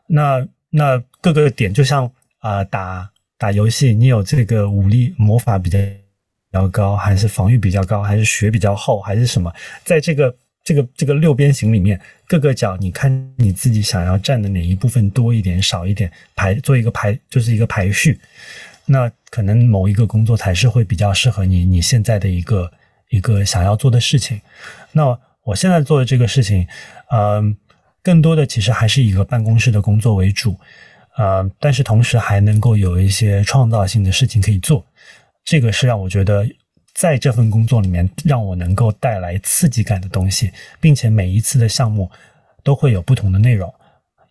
那那各个点就像啊、打打游戏，你有这个武力魔法比较比较高，还是防御比较高，还是血比较厚，还是什么？在这个这个这个六边形里面，各个角你看你自己想要占的哪一部分多一点、少一点，排做一个排就是一个排序。那可能某一个工作才是会比较适合你你现在的一个一个想要做的事情。那我现在做的这个事情，嗯、更多的其实还是以一个办公室的工作为主，呃，但是同时还能够有一些创造性的事情可以做，这个是让我觉得在这份工作里面让我能够带来刺激感的东西，并且每一次的项目都会有不同的内容，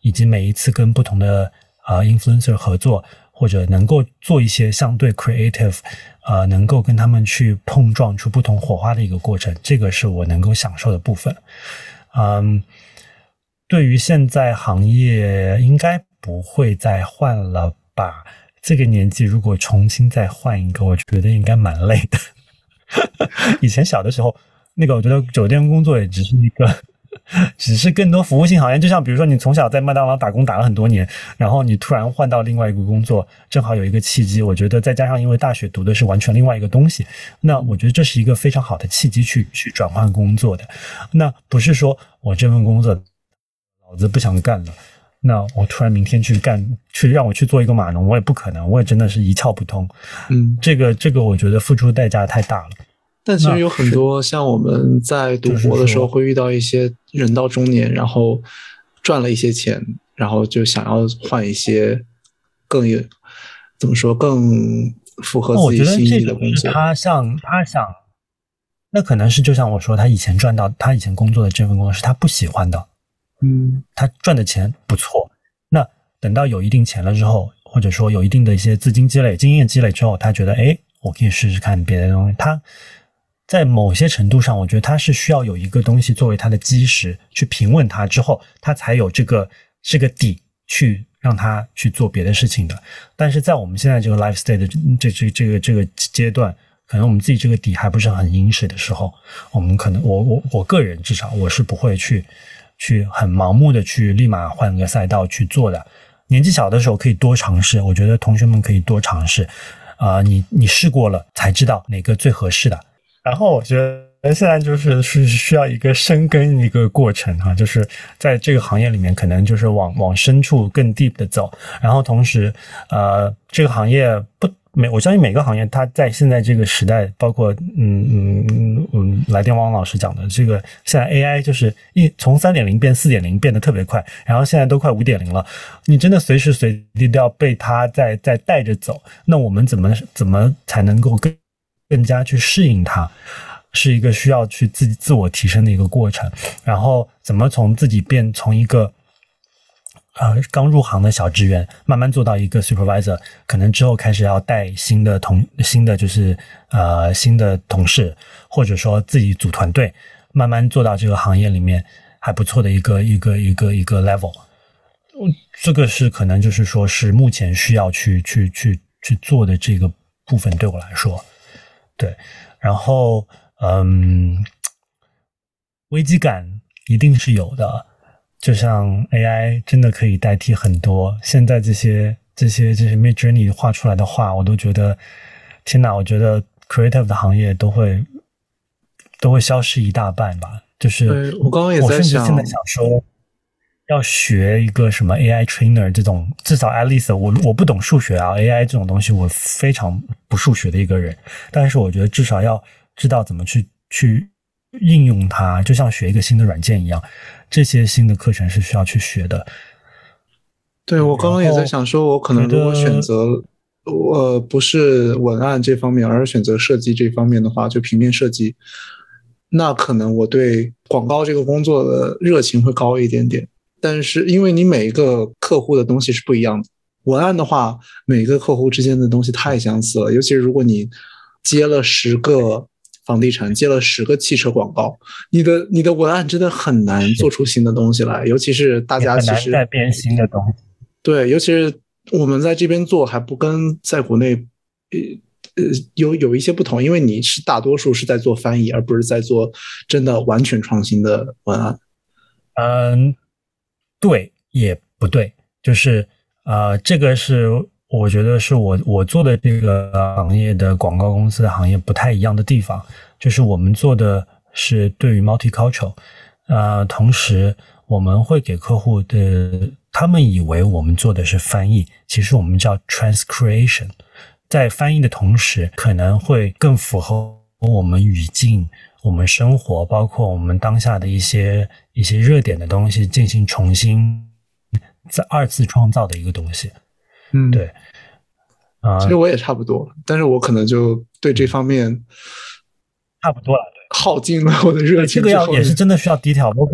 以及每一次跟不同的呃 influencer 合作，或者能够做一些相对 creative，呃，能够跟他们去碰撞出不同火花的一个过程，这个是我能够享受的部分。嗯，对于现在行业，应该不会再换了吧？这个年纪如果重新再换一个，我觉得应该蛮累的。以前小的时候，那个我觉得酒店工作也只是一个，只是更多服务性行业。就像比如说，你从小在麦当劳打工打了很多年，然后你突然换到另外一个工作，正好有一个契机。我觉得再加上因为大学读的是完全另外一个东西，那我觉得这是一个非常好的契机去去转换工作的。那不是说我这份工作老子不想干了。那我突然明天去干，去让我去做一个码农，我也不可能，我也真的是一窍不通。嗯，这个这个，我觉得付出代价太大了。但其实有很多像我们在读博的时候会遇到一些人到中年，然后赚了一些钱，然后就想要换一些更有怎么说更符合自己心意的工作。他像他想，那可能是就像我说，他以前赚到他以前工作的这份工作是他不喜欢的。嗯，他赚的钱不错，那等到有一定钱了之后，或者说有一定的一些资金积累、经验积累之后，他觉得，哎，我可以试试看别的东西。他在某些程度上，我觉得他是需要有一个东西作为他的基石，去平稳他之后，他才有这个这个底去让他去做别的事情的。但是在我们现在这个 life state 的这这这个这个阶段，可能我们自己这个底还不是很殷实的时候，我们可能我我我个人至少我是不会去。去很盲目的去立马换个赛道去做的，年纪小的时候可以多尝试，我觉得同学们可以多尝试，啊、你你试过了才知道哪个最合适的。然后我觉得现在就是是需要一个深耕一个过程哈、就是在这个行业里面，可能就是往往深处更 deep 的走，然后同时呃，这个行业不。每我相信每个行业，它在现在这个时代，包括嗯嗯嗯嗯，来电汪老师讲的这个，现在 AI 就是一从三点零变四点零变得特别快，然后现在都快五点零了，你真的随时随地都要被它在在带着走。那我们怎么怎么才能够更更加去适应它？是一个需要去自己自我提升的一个过程。然后怎么从自己变从一个呃，刚入行的小职员，慢慢做到一个 supervisor，可能之后开始要带新的同新的就是呃新的同事，或者说自己组团队，慢慢做到这个行业里面还不错的一个一个一个一个 level。这个是可能就是说是目前需要去去去去做的这个部分，对我来说，对。然后嗯，危机感一定是有的。就像 AI 真的可以代替很多，现在这些这些这些 Mid Journey 画出来的画，我都觉得天哪！我觉得 creative 的行业都会都会消失一大半吧。就是我刚刚也在想，我甚至现在想说，要学一个什么 AI trainer 这种，至少 least 我我不懂数学啊，AI 这种东西我非常不数学的一个人，但是我觉得至少要知道怎么去去应用它，就像学一个新的软件一样。这些新的课程是需要去学的。对，我刚刚也在想说，我可能如果选择呃不是文案这方面，而是选择设计这方面的话，就平面设计，那可能我对广告这个工作的热情会高一点点。但是因为你每一个客户的东西是不一样的，文案的话，每个客户之间的东西太相似了，尤其是如果你接了十个。房地产接了十个汽车广告，你的你的文案真的很难做出新的东西来，尤其是大家其实在编新的东西。对，尤其是我们在这边做还不跟在国内，呃呃有有一些不同，因为你是大多数是在做翻译，而不是在做真的完全创新的文案。嗯，对，也不对，就是呃，这个是我觉得是我我做的这个行业的广告公司的行业不太一样的地方，就是我们做的是对于 multicultural，呃，同时我们会给客户的，他们以为我们做的是翻译，其实我们叫 transcreation，在翻译的同时，可能会更符合我们语境、我们生活，包括我们当下的一些一些热点的东西进行重新。在二次创造的一个东西，嗯，对，啊，其实我也差不多，但是我可能就对这方面差不多了，耗尽了我的热情。这个要也是真的需要低调，包括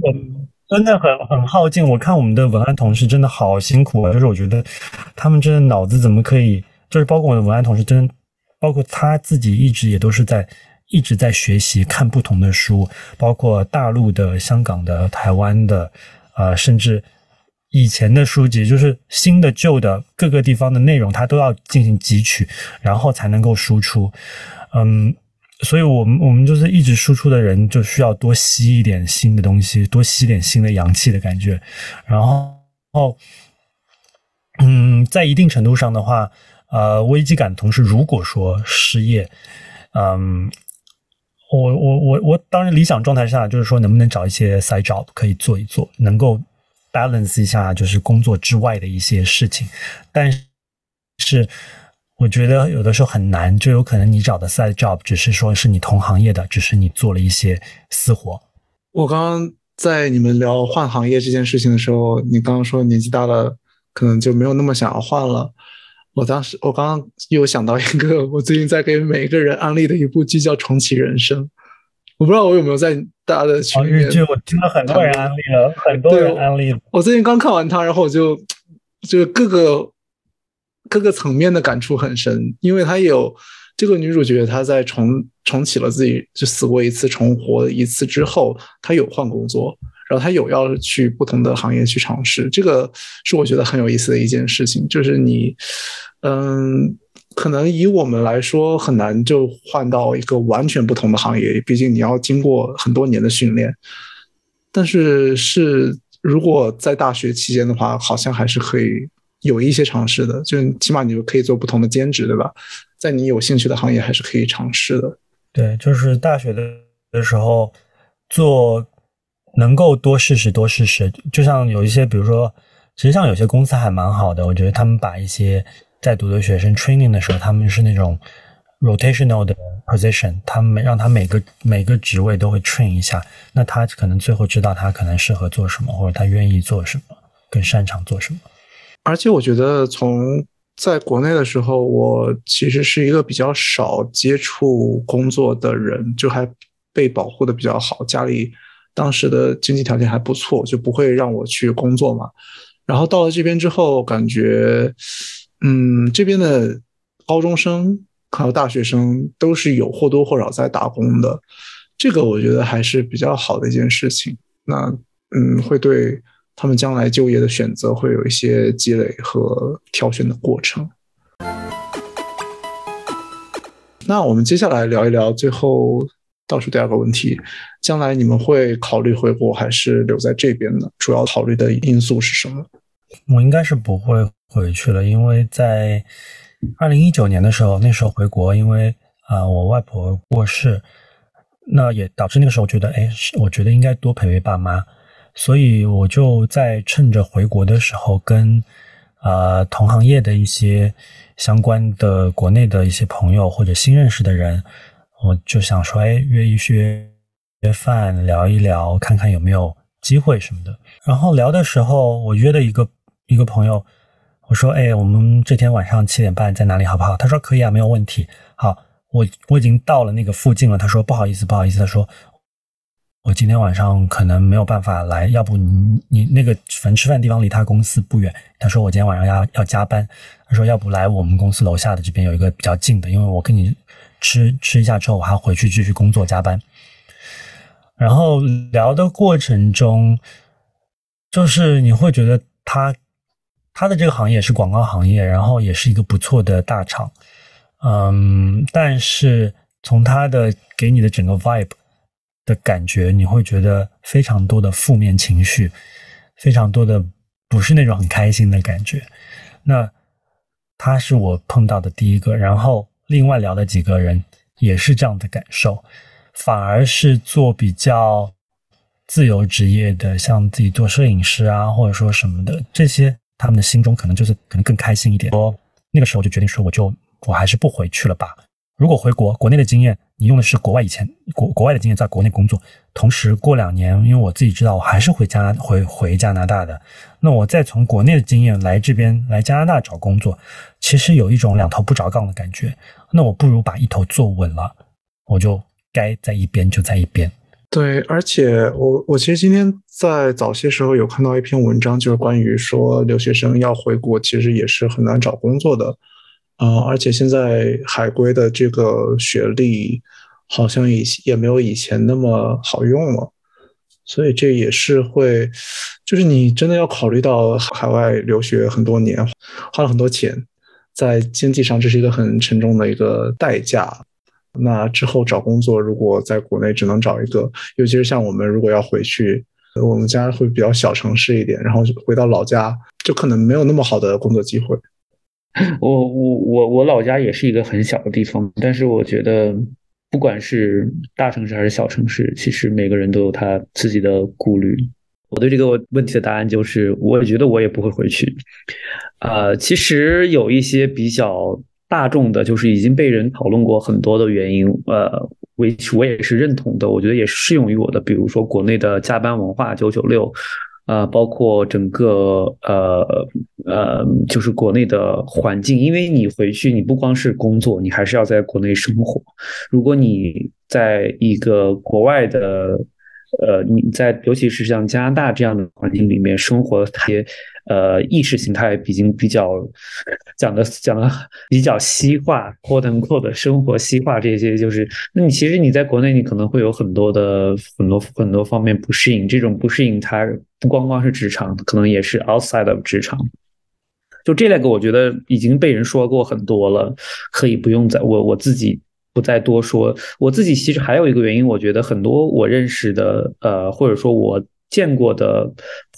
真的很很耗尽。我看我们的文案同事真的好辛苦啊，就是我觉得他们真的脑子怎么可以，就是包括我的文案同事，真包括他自己一直也都是在一直在学习看不同的书，包括大陆的、香港的、台湾的，呃，甚至。以前的书籍就是新的、旧的各个地方的内容，它都要进行汲取，然后才能够输出。嗯，所以我们我们就是一直输出的人，就需要多吸一点新的东西，多吸点新的阳气的感觉。然后，哦，嗯，在一定程度上的话，呃，危机感同时，如果说失业，嗯，我我我我当然理想状态下就是说，能不能找一些 side job 可以做一做，能够。balance 一下就是工作之外的一些事情，但是我觉得有的时候很难，就有可能你找的 side job 只是说是你同行业的，只是你做了一些私活。我刚刚在你们聊换行业这件事情的时候，你刚刚说年纪大了，可能就没有那么想要换了。我当时我刚刚又想到一个，我最近在给每个人安利的一部剧叫《重启人生》。我不知道我有没有在大家的群里面。日剧我听了很多人安利了，很多人安利。我最近刚看完它，然后我就就各个各个层面的感触很深，因为它有这个女主角，她在重重启了自己就死过一次、重活一次之后，她有换工作，然后他有要去不同的行业去尝试，这个是我觉得很有意思的一件事情，就是你嗯。可能以我们来说很难就换到一个完全不同的行业，毕竟你要经过很多年的训练。但是是如果在大学期间的话，好像还是可以有一些尝试的，就起码你就可以做不同的兼职，对吧？在你有兴趣的行业还是可以尝试的。对，就是大学的的时候做能够多试试多试试，就像有一些，比如说，其实像有些公司还蛮好的，我觉得他们把一些。在读的学生 training 的时候，他们是那种 rotational 的 position，他们让他每个每个职位都会 train 一下，那他可能最后知道他可能适合做什么，或者他愿意做什么，更擅长做什么。而且我觉得从在国内的时候，我其实是一个比较少接触工作的人，就还被保护的比较好，家里当时的经济条件还不错，就不会让我去工作嘛。然后到了这边之后，感觉。嗯，这边的高中生还有大学生都是有或多或少在打工的，这个我觉得还是比较好的一件事情。那嗯，会对他们将来就业的选择会有一些积累和挑选的过程。那我们接下来聊一聊最后倒数第二个问题：将来你们会考虑回国还是留在这边呢？主要考虑的因素是什么？我应该是不会。回去了，因为在二零一九年的时候，那时候回国，因为啊我外婆过世，那也导致那个时候觉得，哎，我觉得应该多陪陪爸妈，所以我就在趁着回国的时候，跟啊同行业的一些相关的国内的一些朋友或者新认识的人，我就想说，哎，约一约约饭聊一聊，看看有没有机会什么的。然后聊的时候，我约的一个一个朋友。我说：“哎，我们这天晚上七点半在哪里，好不好？”他说：“可以啊，没有问题。”好，我我已经到了那个附近了。他说：“不好意思，不好意思。”他说：“我今天晚上可能没有办法来，要不你你那个反正吃饭地方离他公司不远。”他说：“我今天晚上要要加班。”他说：“要不来我们公司楼下的这边有一个比较近的，因为我跟你吃吃一下之后，我还回去继续工作加班。”然后聊的过程中，就是你会觉得他。他的这个行业是广告行业，然后也是一个不错的大厂，嗯，但是从他的给你的整个 vibe 的感觉，你会觉得非常多的负面情绪，非常多的不是那种很开心的感觉，那他是我碰到的第一个，然后另外聊的几个人也是这样的感受，反而是做比较自由职业的，像自己做摄影师啊，或者说什么的这些，他们的心中可能就是可能更开心一点。说那个时候就决定说，我就我还是不回去了吧。如果回国，国内的经验，你用的是国外以前国国外的经验，在国内工作，同时过两年，因为我自己知道，我还是回加拿回回加拿大的，那我再从国内的经验来这边来加拿大找工作，其实有一种两头不着杠的感觉。那我不如把一头做稳了，我就该在一边就在一边。对，而且我我其实今天在早些时候有看到一篇文章，就是关于说留学生要回国，其实也是很难找工作的。啊，而且现在海归的这个学历好像以也没有以前那么好用了，所以这也是会，就是你真的要考虑到海外留学很多年，花了很多钱，在经济上这是一个很沉重的一个代价。那之后找工作，如果在国内只能找一个，尤其是像我们如果要回去，我们家会比较小城市一点，然后回到老家，就可能没有那么好的工作机会。我我我我老家也是一个很小的地方，但是我觉得不管是大城市还是小城市，其实每个人都有他自己的顾虑。我对这个问题的答案就是，我觉得我也不会回去。呃，其实有一些比较大众的，就是已经被人讨论过很多的原因，呃，我我也是认同的，我觉得也适用于我的，比如说国内的加班文化，九九六。啊，包括整个呃呃，就是国内的环境，因为你回去，你不光是工作，你还是要在国内生活。如果你在一个国外的，呃，你在尤其是像加拿大这样的环境里面生活，它呃意识形态已经比较讲的讲的比较西化，或等或的生活西化这些，就是那你其实你在国内，你可能会有很多的很多很多方面不适应，这种不适应它不光光是职场，可能也是 outside of 职场。就这两个，我觉得已经被人说过很多了，可以不用再我我自己。不再多说，我自己其实还有一个原因，我觉得很多我认识的，呃，或者说我见过的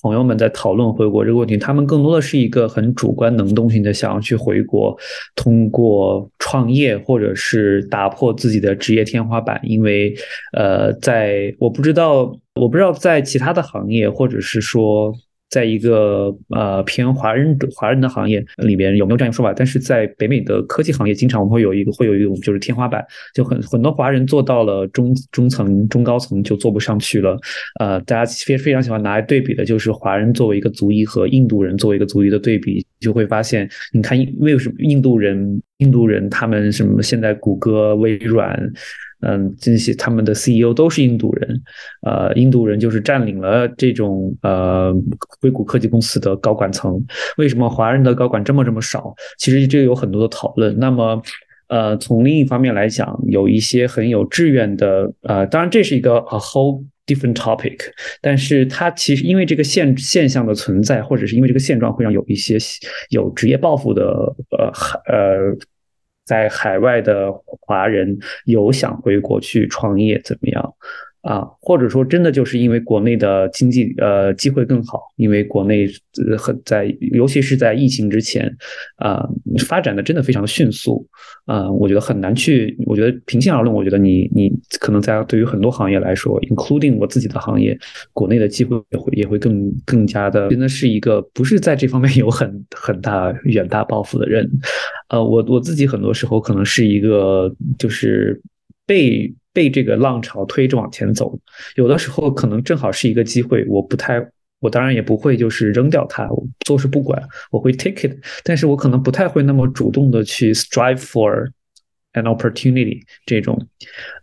朋友们在讨论回国这个问题，他们更多的是一个很主观能动性的想要去回国，通过创业或者是打破自己的职业天花板，因为，呃，在我不知道，我不知道在其他的行业，或者是说。在一个呃偏华人的华人的行业里边有没有这样一个说法？但是在北美的科技行业，经常我们会有一个会有一种就是天花板，就很很多华人做到了中中层、中高层就做不上去了。呃，大家非非常喜欢拿来对比的就是华人作为一个族裔和印度人作为一个族裔的对比，就会发现，你看为什么印度人印度人他们什么现在谷歌、微软。嗯，这些他们的 CEO 都是印度人，呃，印度人就是占领了这种呃硅谷科技公司的高管层。为什么华人的高管这么这么少？其实这个有很多的讨论。那么，呃，从另一方面来讲，有一些很有志愿的，呃，当然这是一个 a whole different topic，但是它其实因为这个现现象的存在，或者是因为这个现状会让有一些有职业抱负的，呃，呃。在海外的华人有想回国去创业怎么样？啊？或者说真的就是因为国内的经济呃机会更好，因为国内很在尤其是在疫情之前啊发展的真的非常迅速啊，我觉得很难去。我觉得平心而论，我觉得你你可能在对于很多行业来说，including 我自己的行业，国内的机会也会也会更更加的真的是一个不是在这方面有很很大远大抱负的人。呃，我我自己很多时候可能是一个，就是被被这个浪潮推着往前走，有的时候可能正好是一个机会，我不太，我当然也不会就是扔掉它，我做事不管，我会 take it，但是我可能不太会那么主动的去 strive for an opportunity 这种，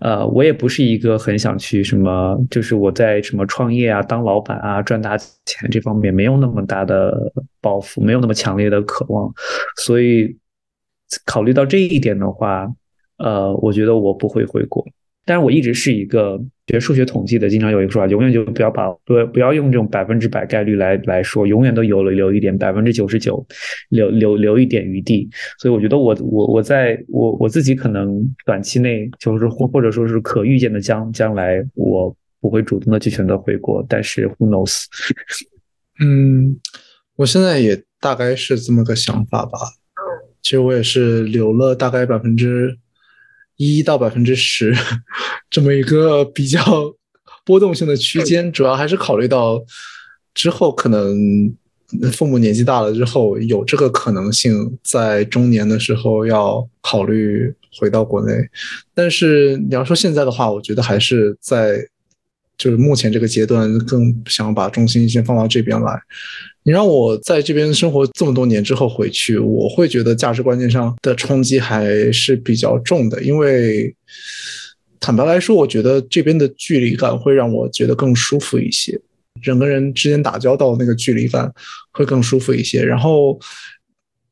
呃，我也不是一个很想去什么，就是我在什么创业啊、当老板啊、赚大钱这方面没有那么大的抱负，没有那么强烈的渴望，所以。考虑到这一点的话，呃，我觉得我不会回国。但是我一直是一个学数学统计的，经常有一个说法，永远就不要把不不要用这种百分之百概率来来说，永远都有了留一点百分之九十九，留留留一点余地。所以我觉得我我我在我我自己可能短期内就是或或者说是可预见的将将来，我不会主动的去选择回国。但是 who knows？嗯。我现在也大概是这么个想法吧。其实我也是留了大概百分之一到百分之十 这么一个比较 波动性的区间，主要还是考虑到之后可能父母年纪大了之后，有这个可能性在中年的时候要考虑回到国内。但是你要说现在的话，我觉得还是在就是目前这个阶段，更想把重心先放到这边来。你让我在这边生活这么多年之后回去，我会觉得价值观念上的冲击还是比较重的。因为坦白来说，我觉得这边的距离感会让我觉得更舒服一些，人跟人之间打交道那个距离感会更舒服一些。然后，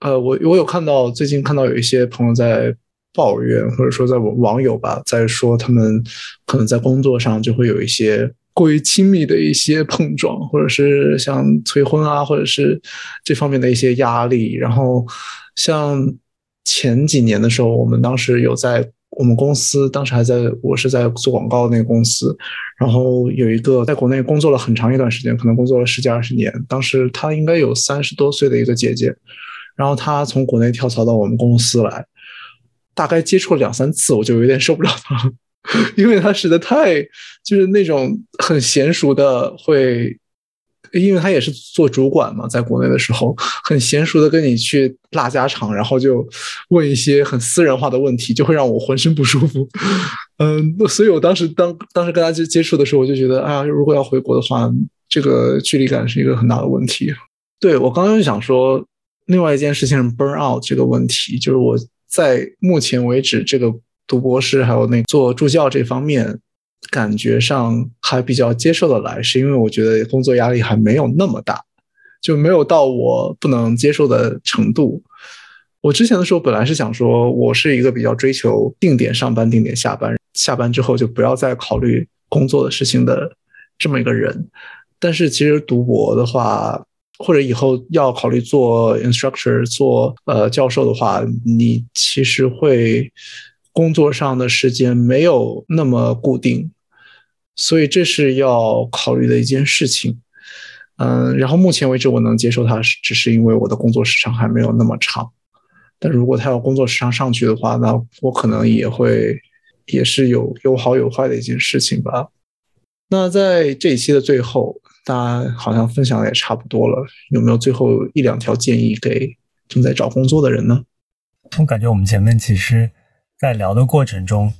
呃，我我有看到最近看到有一些朋友在抱怨，或者说在网网友吧，在说他们可能在工作上就会有一些。过于亲密的一些碰撞，或者是像催婚啊，或者是这方面的一些压力。然后，像前几年的时候，我们当时有在我们公司，当时还在我是在做广告那个公司，然后有一个在国内工作了很长一段时间，可能工作了十几二十年。当时她应该有三十多岁的一个姐姐，然后她从国内跳槽到我们公司来，大概接触了两三次，我就有点受不了她了。因为他实在太就是那种很娴熟的，会，因为他也是做主管嘛，在国内的时候很娴熟的跟你去拉家常，然后就问一些很私人化的问题，就会让我浑身不舒服。嗯，所以我当时当当时跟他接接触的时候，我就觉得啊，如果要回国的话，这个距离感是一个很大的问题。对我刚刚就想说，另外一件事情是 burn out 这个问题，就是我在目前为止这个。读博士还有那做助教这方面，感觉上还比较接受的来，是因为我觉得工作压力还没有那么大，就没有到我不能接受的程度。我之前的时候本来是想说，我是一个比较追求定点上班、定点下班，下班之后就不要再考虑工作的事情的这么一个人。但是其实读博的话，或者以后要考虑做 instructor、做呃教授的话，你其实会。工作上的时间没有那么固定，所以这是要考虑的一件事情。嗯，然后目前为止我能接受它，只是因为我的工作时长还没有那么长。但如果他要工作时长上去的话，那我可能也会也是有有好有坏的一件事情吧。那在这一期的最后，大家好像分享的也差不多了，有没有最后一两条建议给正在找工作的人呢？我感觉我们前面其实。在聊的过程中，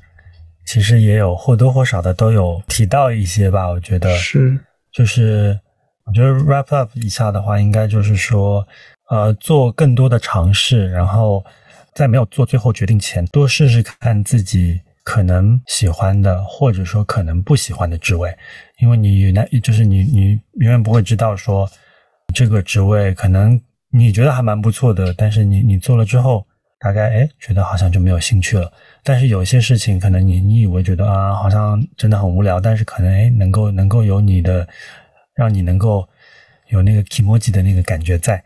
其实也有或多或少的都有提到一些吧。我觉得是，就是我觉得 wrap up 一下的话，应该就是说，呃，做更多的尝试，然后在没有做最后决定前，多试试看自己可能喜欢的，或者说可能不喜欢的职位，因为你那，就是你你永远不会知道说这个职位可能你觉得还蛮不错的，但是你你做了之后。大概哎，觉得好像就没有兴趣了。但是有些事情，可能你你以为觉得啊，好像真的很无聊，但是可能哎，能够能够有你的，让你能够有那个 emoji 的那个感觉在。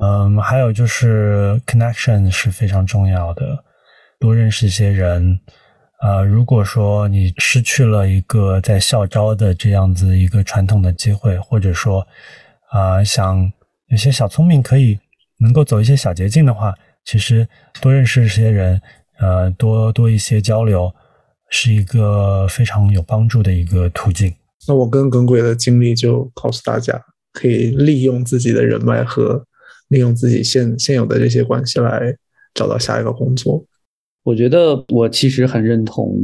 嗯，还有就是 connection 是非常重要的，多认识一些人。呃，如果说你失去了一个在校招的这样子一个传统的机会，或者说啊，想有些小聪明可以能够走一些小捷径的话。其实多认识这些人，呃，多多一些交流，是一个非常有帮助的一个途径。那我跟耿鬼的经历就告诉大家，可以利用自己的人脉和利用自己现现有的这些关系来找到下一个工作。我觉得我其实很认同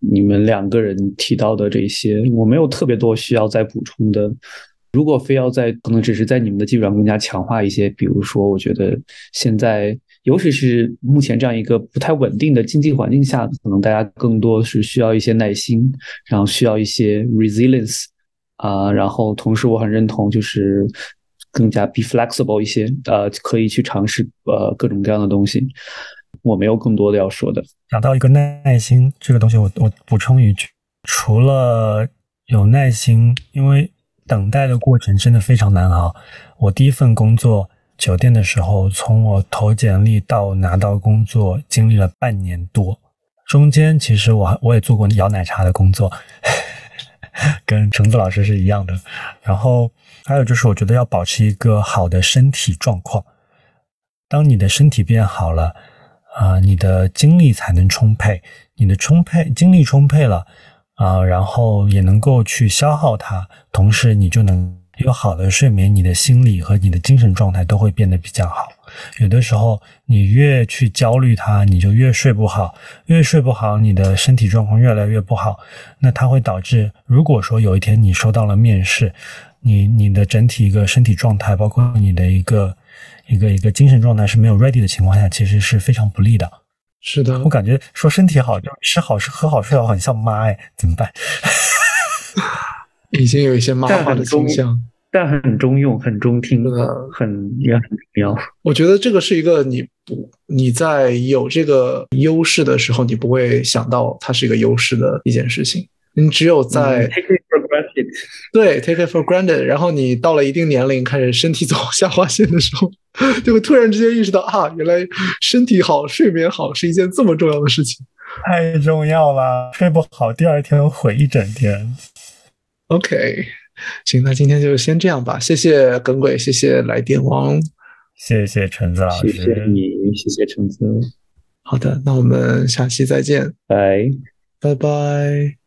你们两个人提到的这些，我没有特别多需要再补充的。如果非要在，可能只是在你们的基础上更加强化一些，比如说，我觉得现在。尤其是目前这样一个不太稳定的经济环境下，可能大家更多是需要一些耐心，然后需要一些 resilience 啊，然后同时我很认同，就是更加 be flexible 一些，呃，可以去尝试呃各种各样的东西。我没有更多的要说的。讲到一个耐心这个东西，我我补充一句，除了有耐心，因为等待的过程真的非常难熬。我第一份工作。酒店的时候，从我投简历到拿到工作，经历了半年多。中间其实我我也做过摇奶茶的工作，跟橙子老师是一样的。然后还有就是，我觉得要保持一个好的身体状况。当你的身体变好了，啊，你的精力才能充沛。你的充沛精力充沛了，啊，然后也能够去消耗它，同时你就能有好的睡眠，你的心理和你的精神状态都会变得比较好。有的时候你越去焦虑它，你就越睡不好，越睡不好，你的身体状况越来越不好。那它会导致，如果说有一天你收到了面试，你你的整体一个身体状态，包括你的一个一个一个精神状态是没有 ready 的情况下，其实是非常不利的。是的，我感觉说身体好就吃好吃喝好睡好，很像妈哎，怎么办？已经有一些漫画的倾向。但很中用，很中听，很也很妙。我觉得这个是一个你不你在有这个优势的时候，你不会想到它是一个优势的一件事情。你只有在 take it for granted，对 take it for granted，然后你到了一定年龄，开始身体走下滑线的时候，就会突然之间意识到啊，原来身体好、睡眠好是一件这么重要的事情。太重要了，睡不好，第二天毁一整天。OK。行，那今天就先这样吧。谢谢耿鬼，谢谢来电王，谢谢橙子老师，谢谢你，谢谢橙子。好的，那我们下期再见，拜拜拜。